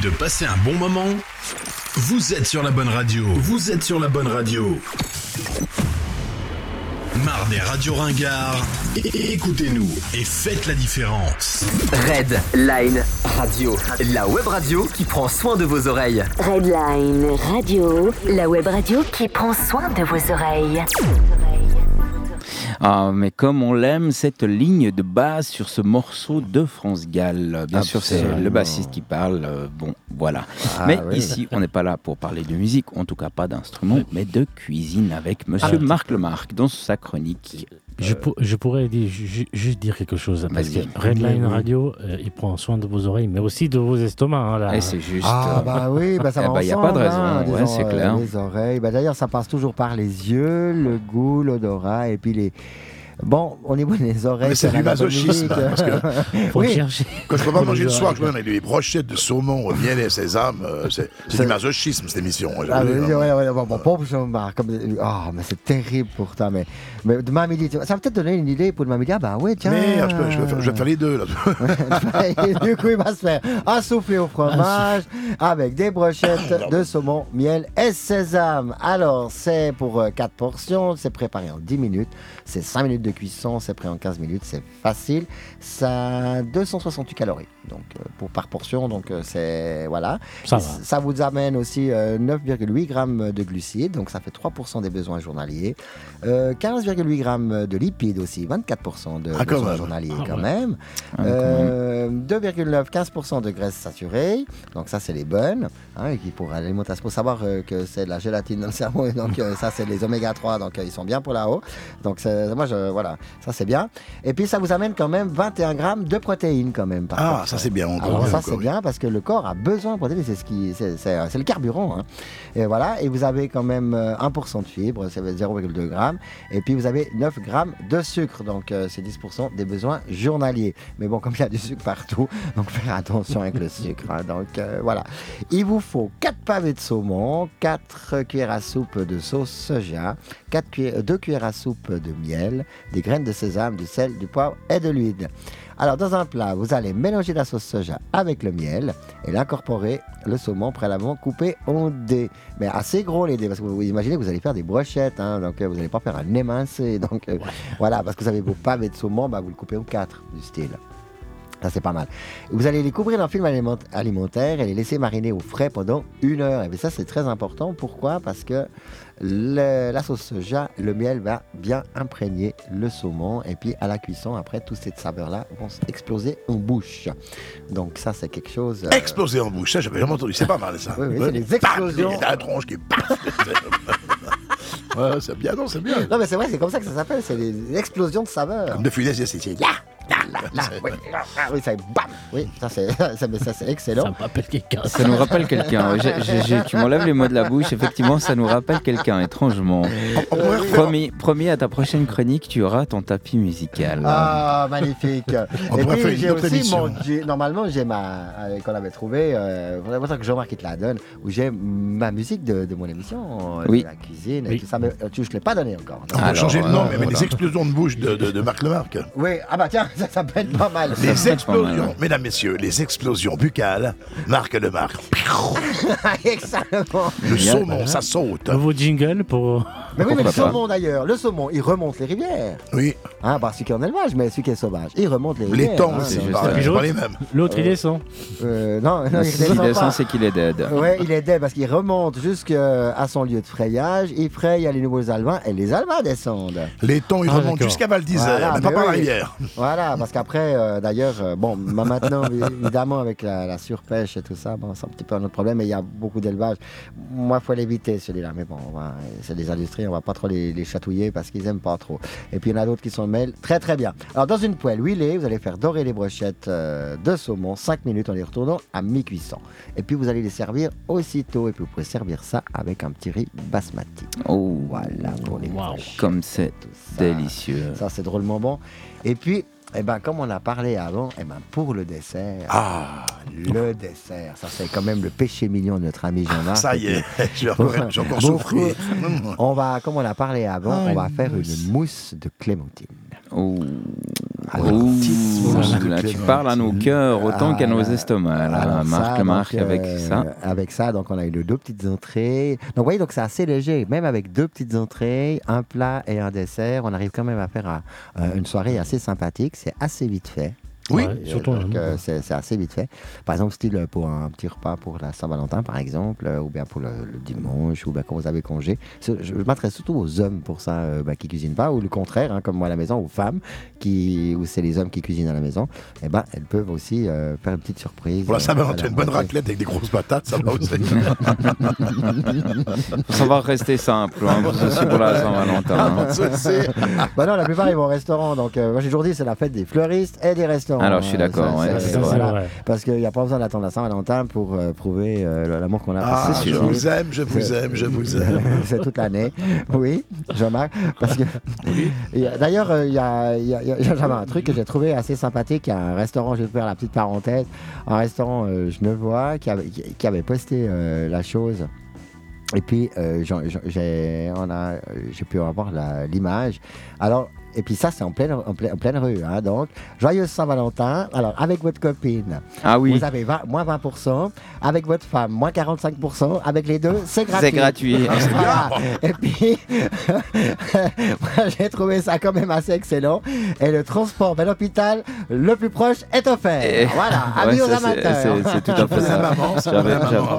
de passer un bon moment Vous êtes sur la bonne radio. Vous êtes sur la bonne radio. Marre des radios ringards Écoutez-nous et faites la différence. Red Line Radio, la web radio qui prend soin de vos oreilles. Redline Radio, la web radio qui prend soin de vos oreilles. Ah, mais comme on l'aime, cette ligne de base sur ce morceau de France Gall. Bien sûr, c'est le bassiste qui parle. euh, bon, voilà. Ah, mais oui. ici, on n'est pas là pour parler de musique, en tout cas pas d'instrument, mais de cuisine avec monsieur Ah. Marc Lemarque dans sa chronique. Je, pour- je pourrais dire- ju- ju- juste dire quelque chose. Parce que. Redline. Radio, euh, il prend soin de vos oreilles, mais aussi de vos estomacs. hein, là. Et c'est juste. Ah euh, bah oui, bah ça Eh va bah, y a pas de raison, hein, ouais, c'est euh, clair. les oreilles. Bah, D'ailleurs, ça passe toujours par les yeux, le goût, l'odorat et puis les... Bon, au niveau des oreilles... Mais c'est du masochisme. musique. Parce que Faut le oui. chercher. quand je peux pas Pour manger le les soir, je me donne des brochettes de saumon, euh, miel et sésame. euh, C'est du masochisme, cette émission. Ah, mais, hein. ouais, ouais, bon, bon, pauvre Jean-Marc, comme- Ah, mais c'est terrible pourtant. Mais, mais demain midi, ça va peut-être donner une idée pour demain midi. Ah, bah ouais, tiens. Merde, je, peux- je vais faire, je vais faire les deux. Là. Et du coup, il va se faire un soufflé au fromage avec des brochettes de saumon, miel et sésame. Alors, c'est pour 4 portions, c'est préparé en 10 minutes, c'est 5 minutes de cuisson, c'est prêt en 15 minutes, c'est facile. Ça a 268 calories donc, euh, pour, par portion, donc euh, c'est. Voilà. Ça vous amène aussi euh, 9,8 grammes de glucides, donc ça fait 3% des besoins journaliers. Euh, 15,8 grammes de lipides aussi, 24% de Ah, besoins même. journaliers Ah, quand ouais. même. Ah, quand Euh, 2,9, 15% de graisse saturée, donc ça c'est les bonnes, hein, et qui pour l'alimentation, pour savoir euh, que c'est de la gélatine dans le cerveau, et donc euh, ça c'est les oméga 3, donc euh, ils sont bien pour là-haut. Donc moi je, voilà, ça c'est bien. Et puis ça vous amène quand même 21 grammes de protéines quand même. Par Ah, ça c'est bien. Encore Alors ça c'est bien parce que le corps a besoin de protéines, c'est ce qui, c'est, c'est- c'est le carburant. hein. Et voilà, et vous avez quand même euh, 1% de fibres, dire 0,2 grammes, et puis vous avez 9 grammes de sucre, donc euh, c'est 10% des besoins journaliers. Mais bon, comme il y a du sucre partout, donc faire attention avec le sucre. hein. donc euh, voilà, il vous faut 4 pavés de saumon, 4 cuillères à soupe de sauce soja, 4 cuillères, 2 cuillères à soupe de miel, des graines de sésame, du sel, du poivre et de l'huile. Alors, dans un plat, vous allez mélanger la sauce soja avec le miel et l'incorporer le saumon préalablement coupé en dés. Mais assez gros les dés, parce que vous imaginez que vous allez faire des brochettes, hein, donc euh, vous n'allez pas faire un émincé. Donc euh, voilà, parce que vous avez vos pavés de saumon, bah, vous le coupez en quatre du style. Ça, c'est pas mal. Vous allez les couvrir d'un film aliment- alimentaire et les laisser mariner au frais pendant une heure. Et bien ça, c'est très important. Pourquoi? Parce que le- la sauce soja, le miel va bien imprégner le saumon. Et puis, à la cuisson, après, toutes ces saveurs-là vont exploser en bouche. Donc, ça, c'est quelque chose... euh, Exploser en bouche, ça j'avais jamais entendu. C'est pas mal ça. Oui, oui, c'est Ouais. Bam, explosions. Il y a la tronche qui. ouais, c'est bien, non, c'est bien. Non, mais c'est vrai, c'est comme ça que ça s'appelle. C'est les explosions de saveurs. Comme de funès, c'est c'est- là, là, là, là. Oui, oui, ça bam. Oui, ça c'est ça, mais ça, c'est excellent. Ça me rappelle quelqu'un. Ça nous rappelle quelqu'un. ouais. J'ai- j'ai- j'ai- tu m'enlèves les mots de la bouche. Effectivement, ça nous rappelle quelqu'un, étrangement. Promis, promis, à ta prochaine chronique, tu auras ton tapis musical. Ah, magnifique. On Et pourrait faire puis une j'ai autre aussi émission. mon, j'ai- normalement j'ai ma euh, qu'on avait trouvé, euh, c'est pour ça que Jean-Marc il te la donne, où j'ai ma musique de, de mon émission, euh, Oui. de la cuisine et Oui. tout ça. Mais euh, tu, je l'ai pas donné encore. On Alors, changer le nom, euh, mais, mais voilà. les explosions de bouche de, de, de Marc Lemarque. Oui, ah bah tiens, ça, ça peut être pas mal. Ça Les explosions, ouais. mesdames, messieurs, les explosions buccales, Marc Lemarque. Exactement. Le saumon, ça saute. Nouveau jingle pour. Mais oui, mais le Pourquoi pas saumon d'ailleurs, le saumon, il remonte les rivières. Oui, Hein, bah, celui qui est en élevage, mais celui qui est sauvage, il remonte les rivières. les temps hein, aussi, pareil, ça. c'est pas les mêmes. L'autre, il descend. euh, non, non, il S'il descend descend, pas. c'est qu'il est dead. Ouais, il est dead parce qu'il remonte jusqu'à son lieu de frayage, il fraye à les nouveaux albins et les albins descendent. Les tons, ils Ah, remontent d'accord. jusqu'à Val d'Isère, Voilà, mais pas par la oui. rivière. Voilà, parce qu'après, euh, d'ailleurs, euh, bon, ma- maintenant, évidemment, avec la, la surpêche et tout ça, bon, c'est un petit peu un autre problème, mais il y a beaucoup d'élevage. Moi, il faut l'éviter, celui-là, mais bon, c'est des industries, on va pas trop les, les chatouiller parce qu'ils aiment pas trop. Et puis, il y en a d'autres qui sont mêlés très, très bien. Alors, dans une poêle huilée, vous allez faire dorer les brochettes euh, de saumon 5 minutes en les retournant à mi-cuisson. Et puis, vous allez les servir aussitôt. Et puis, vous pouvez servir ça avec un petit riz basmati. Oh, Voilà, pour les Wow. brochettes, comme c'est délicieux. Ça, c'est drôlement bon. Et puis, eh ben, comme on a parlé avant, eh ben, pour le dessert, Ah, le dessert, ça c'est quand même le péché mignon de notre ami Jean-Marc. ça y est, j'ai encore. Mmh. On va, comme on a parlé avant, Ah, on va faire mousse. une mousse de clémentine. Oh. Là, tu parles à nos cœurs autant qu'à nos Ah, estomacs. Là, alors ça, Marc donc, avec euh, ça. Avec ça, donc on a eu deux petites entrées. Donc vous voyez, donc c'est assez léger. Même avec deux petites entrées, un plat et un dessert, on arrive quand même à faire euh, une soirée assez sympathique. C'est assez vite fait. Oui, surtout, euh, c'est assez vite fait. Par exemple, style euh, pour un petit repas pour la Saint-Valentin, par exemple, euh, ou bien pour le, le dimanche, ou bien quand vous avez congé. Je, je m'adresse surtout aux hommes pour ça, euh, bah, qui cuisinent pas, ou le contraire, hein, comme moi à la maison, aux femmes, qui, où c'est les hommes qui cuisinent à la maison. Et ben, elles peuvent aussi euh, faire une petite surprise. Pour la Saint-Valentin, une bonne raclette avec des grosses patates, ça va aussi. Ça va rester simple, hein, pour la Saint-Valentin. hein. bah non, la plupart ils vont au restaurant. Donc, euh, moi j'ai toujours dit c'est la fête des fleuristes et des restaurants. Alors, je suis Euh, d'accord, ça, ouais, c'est- c'est voilà. vrai. Parce qu'il n'y a pas besoin d'attendre la Saint-Valentin pour euh, prouver euh, l'amour qu'on a. Ah, pour je vous aime, je vous C'est- aime, je vous aime. c'est toute l'année. Oui, Jean-Marc. Parce que euh, D'ailleurs, euh, il y a, il y a- il y a- j'avais un truc que j'ai trouvé assez sympathique. Il y a un restaurant, je vais faire la petite parenthèse, un restaurant euh, genevois qui avait, qui, avait posté euh, la chose. Et puis, euh, j'ai on a- euh, j'ai pu avoir la- l'image. Alors, et puis ça, c'est en pleine, en pleine, en pleine rue. hein, donc, joyeuse Saint-Valentin. Alors, avec votre copine, Ah oui. vous avez 20 moins 20%. Avec votre femme, moins 45%. Avec les deux, c'est gratuit. C'est gratuit. Ah, Voilà. Et puis, moi, j'ai trouvé ça quand même assez excellent. Et le transport vers l'hôpital le plus proche est offert. Et- Voilà, Ouais, amis aux c'est- amateurs. c'est- tout à fait ça.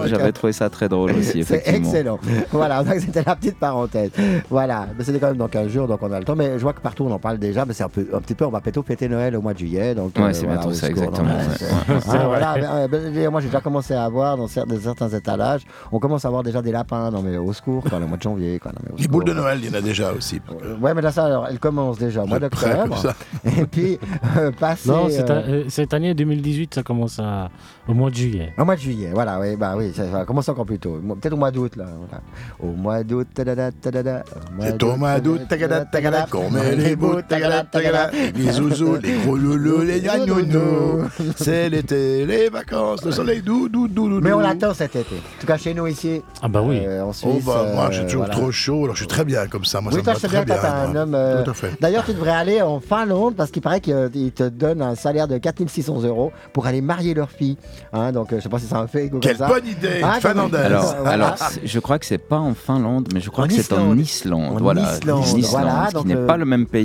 J'avais- trouvé ça très drôle aussi, C'est excellent. Voilà, donc c'était la petite parenthèse. Voilà, mais c'était quand même dans 15 jours, donc on a le temps. Mais je vois que partout on en parle déjà, mais c'est un, peu, un petit peu, on va plutôt fêter Noël au mois de juillet. Donc, Ouais, c'est voilà, bientôt ça, secours, exactement, ouais. Ah, voilà, mais, euh, moi j'ai déjà commencé à avoir dans cer- dans certains étalages, on commence à avoir déjà des lapins, non mais au secours, quoi, le mois de janvier. Quoi, non, mais au Les secours. boules de Noël, il y en a déjà aussi. Euh, Ouais, mais là, ça, alors, elle commence déjà au mois d'octobre. ça. Et puis, euh, passer. Non, cette, euh, euh, cette année 2018, ça commence à- au mois de juillet. Au mois de juillet, voilà, oui, bah oui, ça va commencer encore plus tôt. Peut-être au mois d'août, là. voilà. Au mois d'août, tadada, tadada. C'est au mois d'août, tagada, tagada, qu'on met les bouts, tagada, tagada, les zouzous, les gros loulous, les gnagnounous. C'est l'été, les vacances, le soleil doux, doux, doux, doux. Mais on l'attend cet été. En tout cas, chez nous ici. Ah bah oui. euh, en Oh Suisse. bah moi euh, j'ai toujours voilà. trop chaud, alors je suis très bien comme ça, moi oui, ça toi, me va bien très quand bien. t'as un homme. euh, Tout à fait. D'ailleurs, tu devrais aller en Finlande parce qu'il paraît qu'il te donne un salaire de 4600 euros pour aller marier leur fille. Hein, donc, euh, je sais pas si c'est un fake ou Quelle comme ça. bonne idée, Hein, comme- finlandaise. Alors, Voilà. alors je crois que c'est pas en Finlande, mais je crois En que c'est en Islande. En voilà, Islande, Islande, voilà, qui donc, n'est euh, pas le même pays.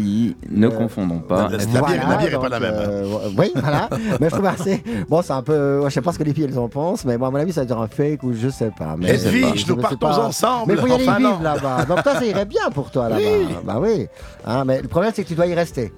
Ne confondons pas. La- la bière- la bière est pas la même. euh, oui, voilà. mais je trouve assez. Bon, c'est un peu. Je sais pas ce que les filles elles en pensent, mais moi, à mon avis, ça va être un fake ou je sais pas. Mais Edwige, je nous partons pas. ensemble Mais il faut y aller vivre là-bas. Donc, toi, ça irait bien pour toi là-bas. Oui. Bah oui. Hein, mais le problème, c'est que tu dois y rester.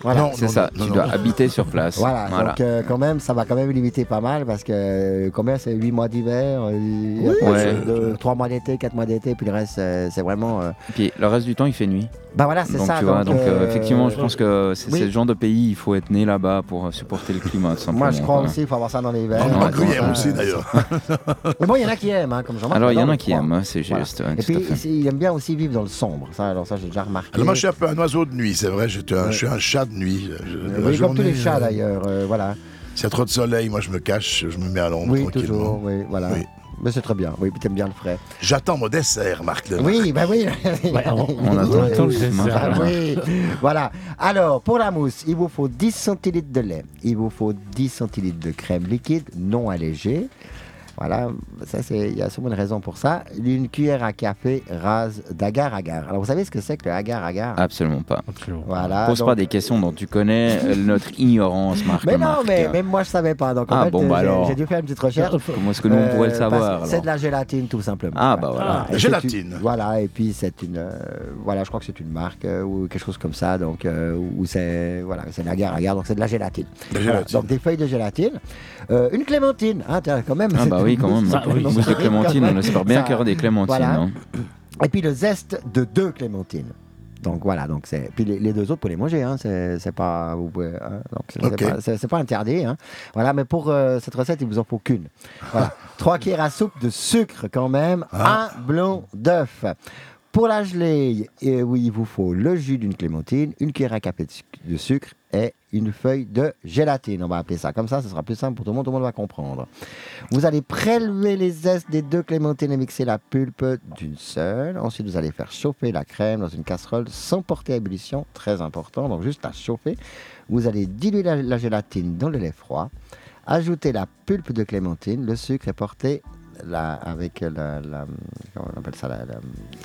Voilà. Non, C'est ça, non, tu non, dois non. habiter sur place. Voilà, donc euh, quand même, ça va quand même limiter pas mal parce que euh, combien c'est 8 mois d'hiver, euh, Oui. quoi, Ouais. c'est de- 3 mois d'été, 4 mois d'été, puis le reste, c'est c'est vraiment. euh, Puis le reste du temps, il fait nuit. Bah voilà, c'est donc, ça. Tu vois, donc euh, euh, effectivement, je pense que c'est oui. le genre de pays, il faut être né là-bas pour euh, supporter le climat. tout Moi, je crois aussi, il faut avoir ça dans l'hiver. En- en Gruyère ça, aussi d'ailleurs. Mais bon, il y en a qui aiment, hein, comme Jean-Marc. Alors, il y en a qui aiment, hein, c'est juste. Et tout à puis, fait. c'est- il aime bien aussi vivre dans le sombre. Ça, alors ça, j'ai déjà remarqué. Alors moi je suis un peu un oiseau de nuit, c'est vrai, je suis un chat de nuit. Je- la oui, comme tous les chats d'ailleurs. euh, voilà. S'il y a trop de soleil, moi je me cache, je me mets à l'ombre Oui, tranquillement. toujours. Oui, voilà. Oui. Mais c'est très bien. Oui, puis t'aimes bien le frais. J'attends mon dessert, Marc. Le Oui, bah oui. Ouais, on, On attend le dessert. Ah oui. voilà. Alors, pour la mousse, il vous faut 10 centilitres de lait. Il vous faut 10 centilitres de crème liquide non allégée. Voilà, ça c'est, il y a sûrement une raison pour ça. Une cuillère à café rase d'agar-agar. Alors vous savez ce que c'est que le agar-agar? Absolument pas. Absolument. Voilà. Pose donc- pas des questions dont tu connais euh, notre ignorance, Marc. Mais non, Marc. mais même moi je savais pas. Donc en Ah, fait, bon, euh, bah j'ai- alors. j'ai dû faire une petite recherche. Comment est-ce que nous on pourrait le Euh, savoir C'est de la gélatine tout simplement. Ah, bah voilà. C'est Gélatine. une- voilà, et puis c'est une, euh, voilà, je crois que c'est une marque euh, ou quelque chose comme ça, donc euh, où c'est, voilà, c'est la gare à gare, donc c'est de la gélatine. Voilà, gélatine. donc des feuilles de gélatine, Euh, une clémentine, hein, tiens, quand même. Ah bah oui, quand même. Ça, oui. Mousse de clémentine, on espère bien qu'il y aura des clémentines. voilà. hein. Et puis le zeste de deux clémentines. Donc voilà, donc c'est. Puis les, les deux autres pour les manger, hein, c'est c'est pas. Vous pouvez, hein, donc c'est pas, c'est- c'est pas interdit. Hein. Voilà, mais pour euh, cette recette, il vous en faut qu'une. Voilà. Trois cuillères à soupe de sucre quand même, Ah. un blond d'œuf. Pour la gelée, euh, oui, il vous faut le jus d'une clémentine, une cuillère à café de sucre et une feuille de gélatine. On va appeler ça comme ça, ce sera plus simple pour tout le monde, tout le monde va comprendre. Vous allez prélever les zestes des deux clémentines et mixer la pulpe d'une seule. Ensuite, vous allez faire chauffer la crème dans une casserole sans porter à ébullition, très important, donc juste à chauffer. Vous allez diluer la, la gélatine dans le lait froid, ajouter la pulpe de clémentine, le sucre est porté la- avec la, la- comment on appelle ça, la, la,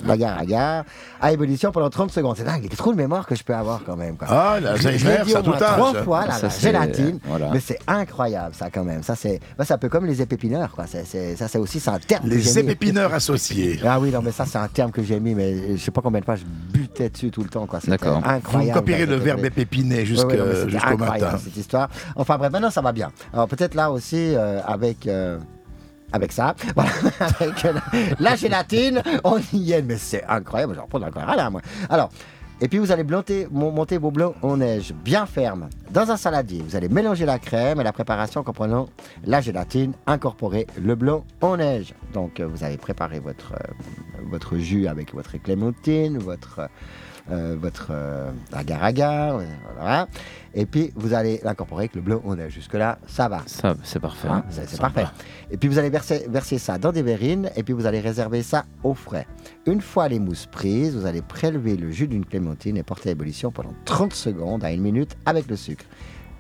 l'agar-agar, à ébullition pendant 30 secondes. C'est dingue, quel trou de mémoire que je peux avoir quand même. Quoi. Ah, la Je- je l'ai Alzheimer, dit ça, au moins tout âge. trois fois, la, Ça, la c'est- gélatine, voilà. mais c'est incroyable ça quand même. Ça c'est, bah, c'est un peu comme les épépineurs, quoi. Ça c'est aussi c'est un terme. Les épépineurs associés. Ah oui, non, mais ça c'est un terme que j'ai mis, mais je sais pas combien de fois je butais dessus tout le temps, quoi. D'accord. Vous Incroyable. copierez le verbe épépiner Ouais, jusque- ouais, non, mais c'était jusqu'au incroyable, matin. cette histoire. Enfin bref, maintenant ça va bien. Alors peut-être là aussi euh, avec euh, avec ça, voilà, avec la, la gélatine, on y est, mais c'est incroyable. J'en prends encore là, moi. Alors. Et puis vous allez blonter- mon- monter vos blancs en neige bien ferme dans un saladier. Vous allez mélanger la crème et la préparation en comprenant la gélatine, incorporer le blanc en neige. Donc euh, vous allez préparer votre, euh, votre jus avec votre clémentine, votre, euh, votre euh, agar-agar, euh, voilà. Et puis vous allez l'incorporer avec le blanc en neige. Jusque-là, ça va. Ça, c'est parfait. Hein, c'est parfait. Et puis vous allez verser, verser ça dans des verrines et puis vous allez réserver ça au frais. Une fois les mousses prises, vous allez prélever le jus d'une clémentine et porter à ébullition pendant 30 secondes à une minute avec le sucre.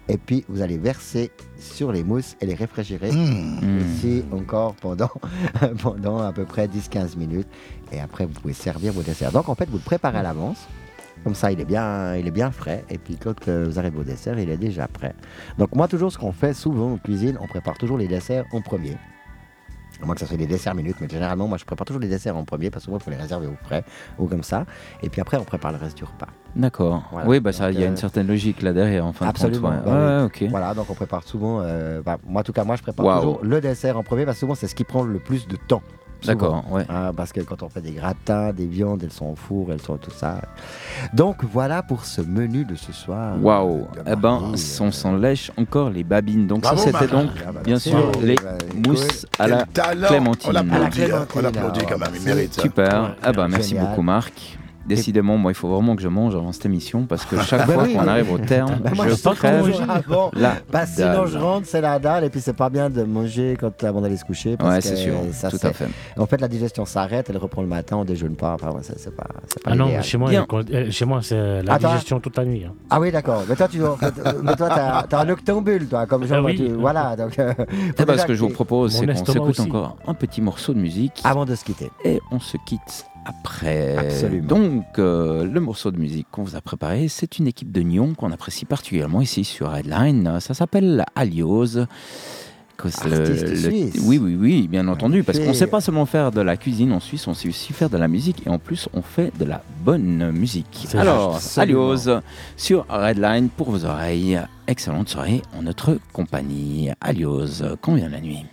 Et puis vous allez verser sur les mousses et les réfrigérer Mmh. ici encore pendant, pendant à peu près 10-15 minutes. Et après vous pouvez servir vos desserts. Donc en fait vous le préparez à l'avance. Comme ça, il est bien, il est bien frais. Et puis quand euh, vous arrivez au dessert, il est déjà prêt. Donc moi, toujours, ce qu'on fait souvent en cuisine, on prépare toujours les desserts en premier. À moins que ça soit des desserts minutes, mais généralement, moi, je prépare toujours les desserts en premier parce que moi, il faut les réserver au frais ou comme ça. Et puis après, on prépare le reste du repas. D'accord. Voilà. Oui, bah ça, il y a une euh, certaine logique là derrière, en fin Absolument. de compte. bah ouais. ok. Voilà, donc on prépare souvent. euh, bah, moi, en tout cas, moi, je prépare toujours le dessert en premier parce que souvent, c'est ce qui prend le plus de temps. D'accord, ouais. Hein, parce que quand on fait des gratins, des viandes, elles sont au four, elles sont tout ça. Donc voilà pour ce menu de ce soir. Waouh. de Eh ben, on s'en lèche encore les babines. Donc Bravo, ça, c'était donc, Ah bah, bien sûr, les bah, mousses à la talent. clémentine. On l'applaudit, À la hein. on clémentine, l'applaudit alors, quand même, il mérite ça. Super. Ah bah merci beaucoup Marc. Décidément, moi, il faut vraiment que je mange avant cette émission parce que chaque Bah fois oui. qu'on arrive au terme, Bah, moi, je je crève avant. la Bah, sinon, dalle. je rentre, c'est la dalle, et puis c'est pas bien de manger quand, avant d'aller se coucher. parce Ouais, c'est sûr, ça, tout à fait. En fait, la digestion s'arrête, elle reprend le matin, on déjeune pas. Enfin, c'est pas, c'est pas Ah non, chez moi, Bien. quand- euh, chez moi c'est la Attends. digestion toute la nuit. hein. Ah oui, d'accord. Mais toi, tu mais toi, t'as, t'as un octambule, toi, comme genre, Ah oui. tu- voilà. Donc, euh, Eh ce que je vous propose, c'est qu'on s'écoute encore un petit morceau de musique Avant de se quitter. et on se quitte après. Absolument. Donc, euh, le morceau de musique qu'on vous a préparé, c'est une équipe de Nyon qu'on apprécie particulièrement ici sur Headline. Ça s'appelle Alios. Le- Artiste le-. Oui, oui, oui, bien entendu. Parce qu'on ne sait pas seulement faire de la cuisine en Suisse, on sait aussi faire de la musique et en plus, on fait de la bonne musique. Alors. Alios sur Redline pour vos oreilles. Excellente soirée en notre compagnie. Alios, quand vient la nuit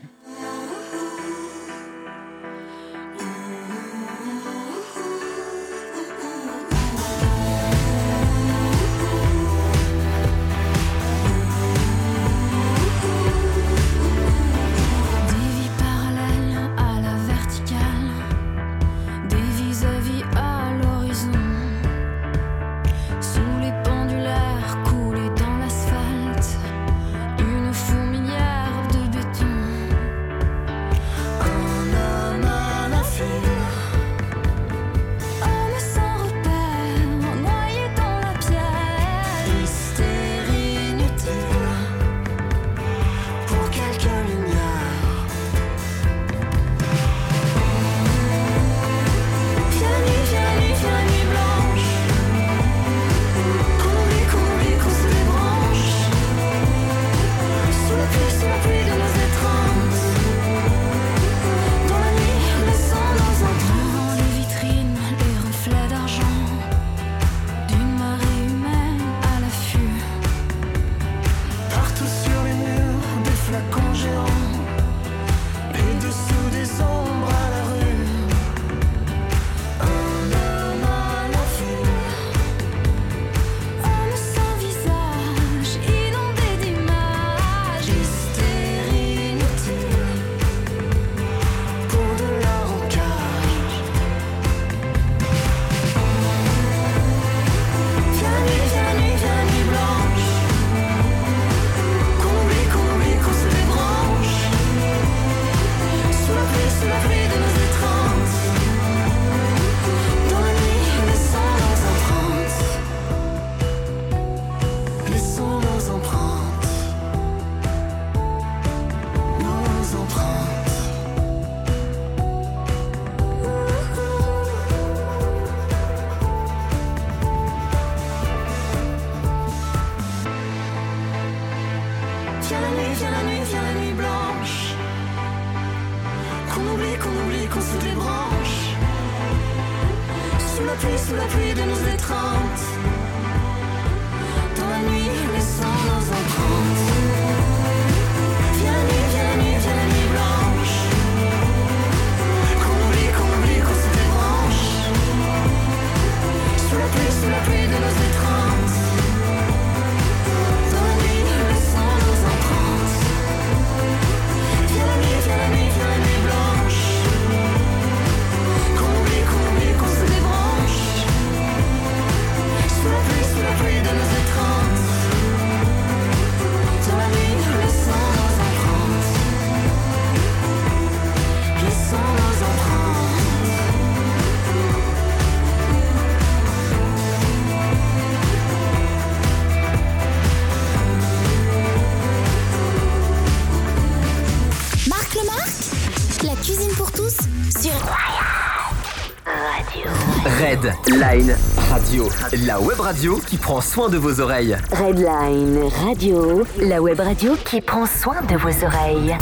Red Line Radio, la web radio qui prend soin de vos oreilles. Redline Radio, la web radio qui prend soin de vos oreilles.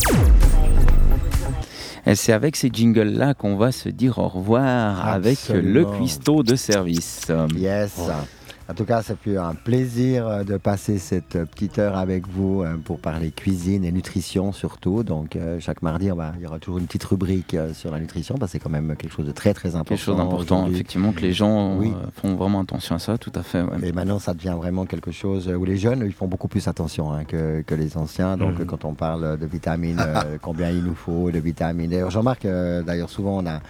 Et c'est avec ces jingles-là qu'on va se dire au revoir avec le cuistot de service. Yes. En tout cas, ça fut un plaisir euh, de passer cette euh, petite heure avec vous euh, pour parler cuisine et nutrition surtout. Donc, chaque mardi, on va- il y aura toujours une petite rubrique sur la nutrition parce que c'est quand même quelque chose de très très important. Quelque chose d'important, effectivement, que les gens Oui. font vraiment attention à ça, tout à fait. ouais. Et maintenant, ça devient vraiment quelque chose où les jeunes, ils font beaucoup plus attention hein, que, que les anciens. Donc, Mhm. quand on parle de vitamines, combien il nous faut de vitamines. D'ailleurs, je remarque, euh, d'ailleurs, souvent, on a,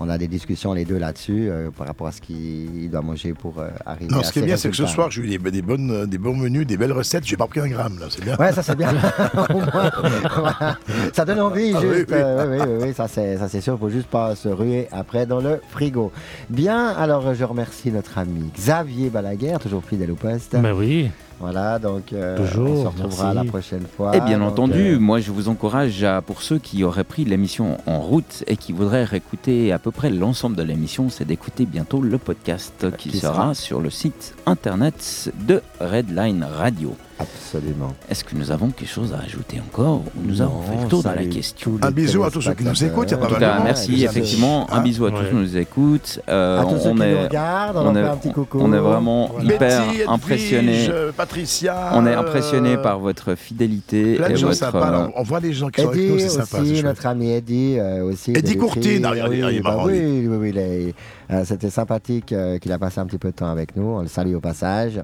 on a des discussions les deux là-dessus euh, par rapport à ce qu'il doit manger pour euh, arriver Non, à ce qui est bien, c'est que ce soir, j'ai eu des, des bonnes, euh, des bons menus, des belles recettes. J'ai pas pris un gramme, là, c'est bien. Ouais, ça c'est bien. Au moins, voilà. ça donne envie, Ah, juste. oui, oui. euh, oui, oui, oui, oui, ça c'est ça, c'est sûr. Il faut juste pas se ruer après dans le frigo. Bien, alors je remercie notre ami Xavier Balaguer, toujours fidèle au poste. Ben oui. Voilà, donc euh, Toujours, on se retrouvera merci. la prochaine fois. Et bien Donc, entendu, euh, moi je vous encourage à, pour ceux qui auraient pris l'émission en route et qui voudraient réécouter à peu près l'ensemble de l'émission, c'est d'écouter bientôt le podcast qui, qui sera sera sur le site internet de Redline Radio. Absolument. Est-ce que nous avons quelque chose à ajouter encore ou nous Non, avons fait le tour de la question? Un bisou à tous ceux qui nous écoutent. En tout cas, merci effectivement. Un bisou à tous ceux qui nous écoutent. Euh, À tous ceux on qui est, nous regardent, on, on leur est- fait un petit coucou. on est vraiment hyper Edwige, impressionné. Patricia. On est impressionné euh, par votre fidélité Plein et de gens votre. sympas. euh. On voit les gens qui sont avec nous, Eddie c'est sympa. notre ami Eddie euh, aussi. Eddie Courtine, ah, oui, bah marrant, oui, oui, oui, euh, C'était sympathique qu'il a passé un petit peu de temps avec nous. On le salue au passage.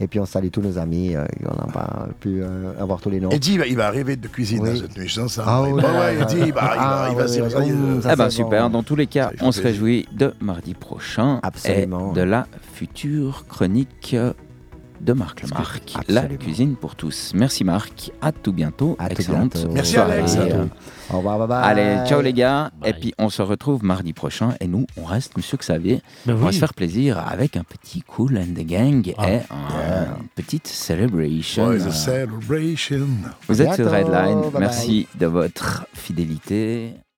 Et puis on salue tous nos amis. euh, on n'a pas pu euh, avoir tous les noms. Eddie, il va- il va rêver de cuisine Oui. cette nuit, je sens ça. Ah, Ouais, oui, ouais, ouais, Eddie, il va, Ah, il s'y réveiller, ben c'est super, bon. dans tous les cas, on se réjouit de mardi prochain Absolument. et de la future chronique de Marc le Marc, la cuisine pour tous. Merci Marc, à tout bientôt, À tout excellente bientôt. Merci, soirée. Alex. À Euh, Au revoir, bye bye. Allez, ciao les gars, et puis on se retrouve mardi prochain et nous, on reste, monsieur Xavier, Ben on va se faire plaisir avec un petit Cool and the Gang Ah. et une petite celebration. Celebration. Vous êtes sur Redline, bye bye. merci de votre fidélité.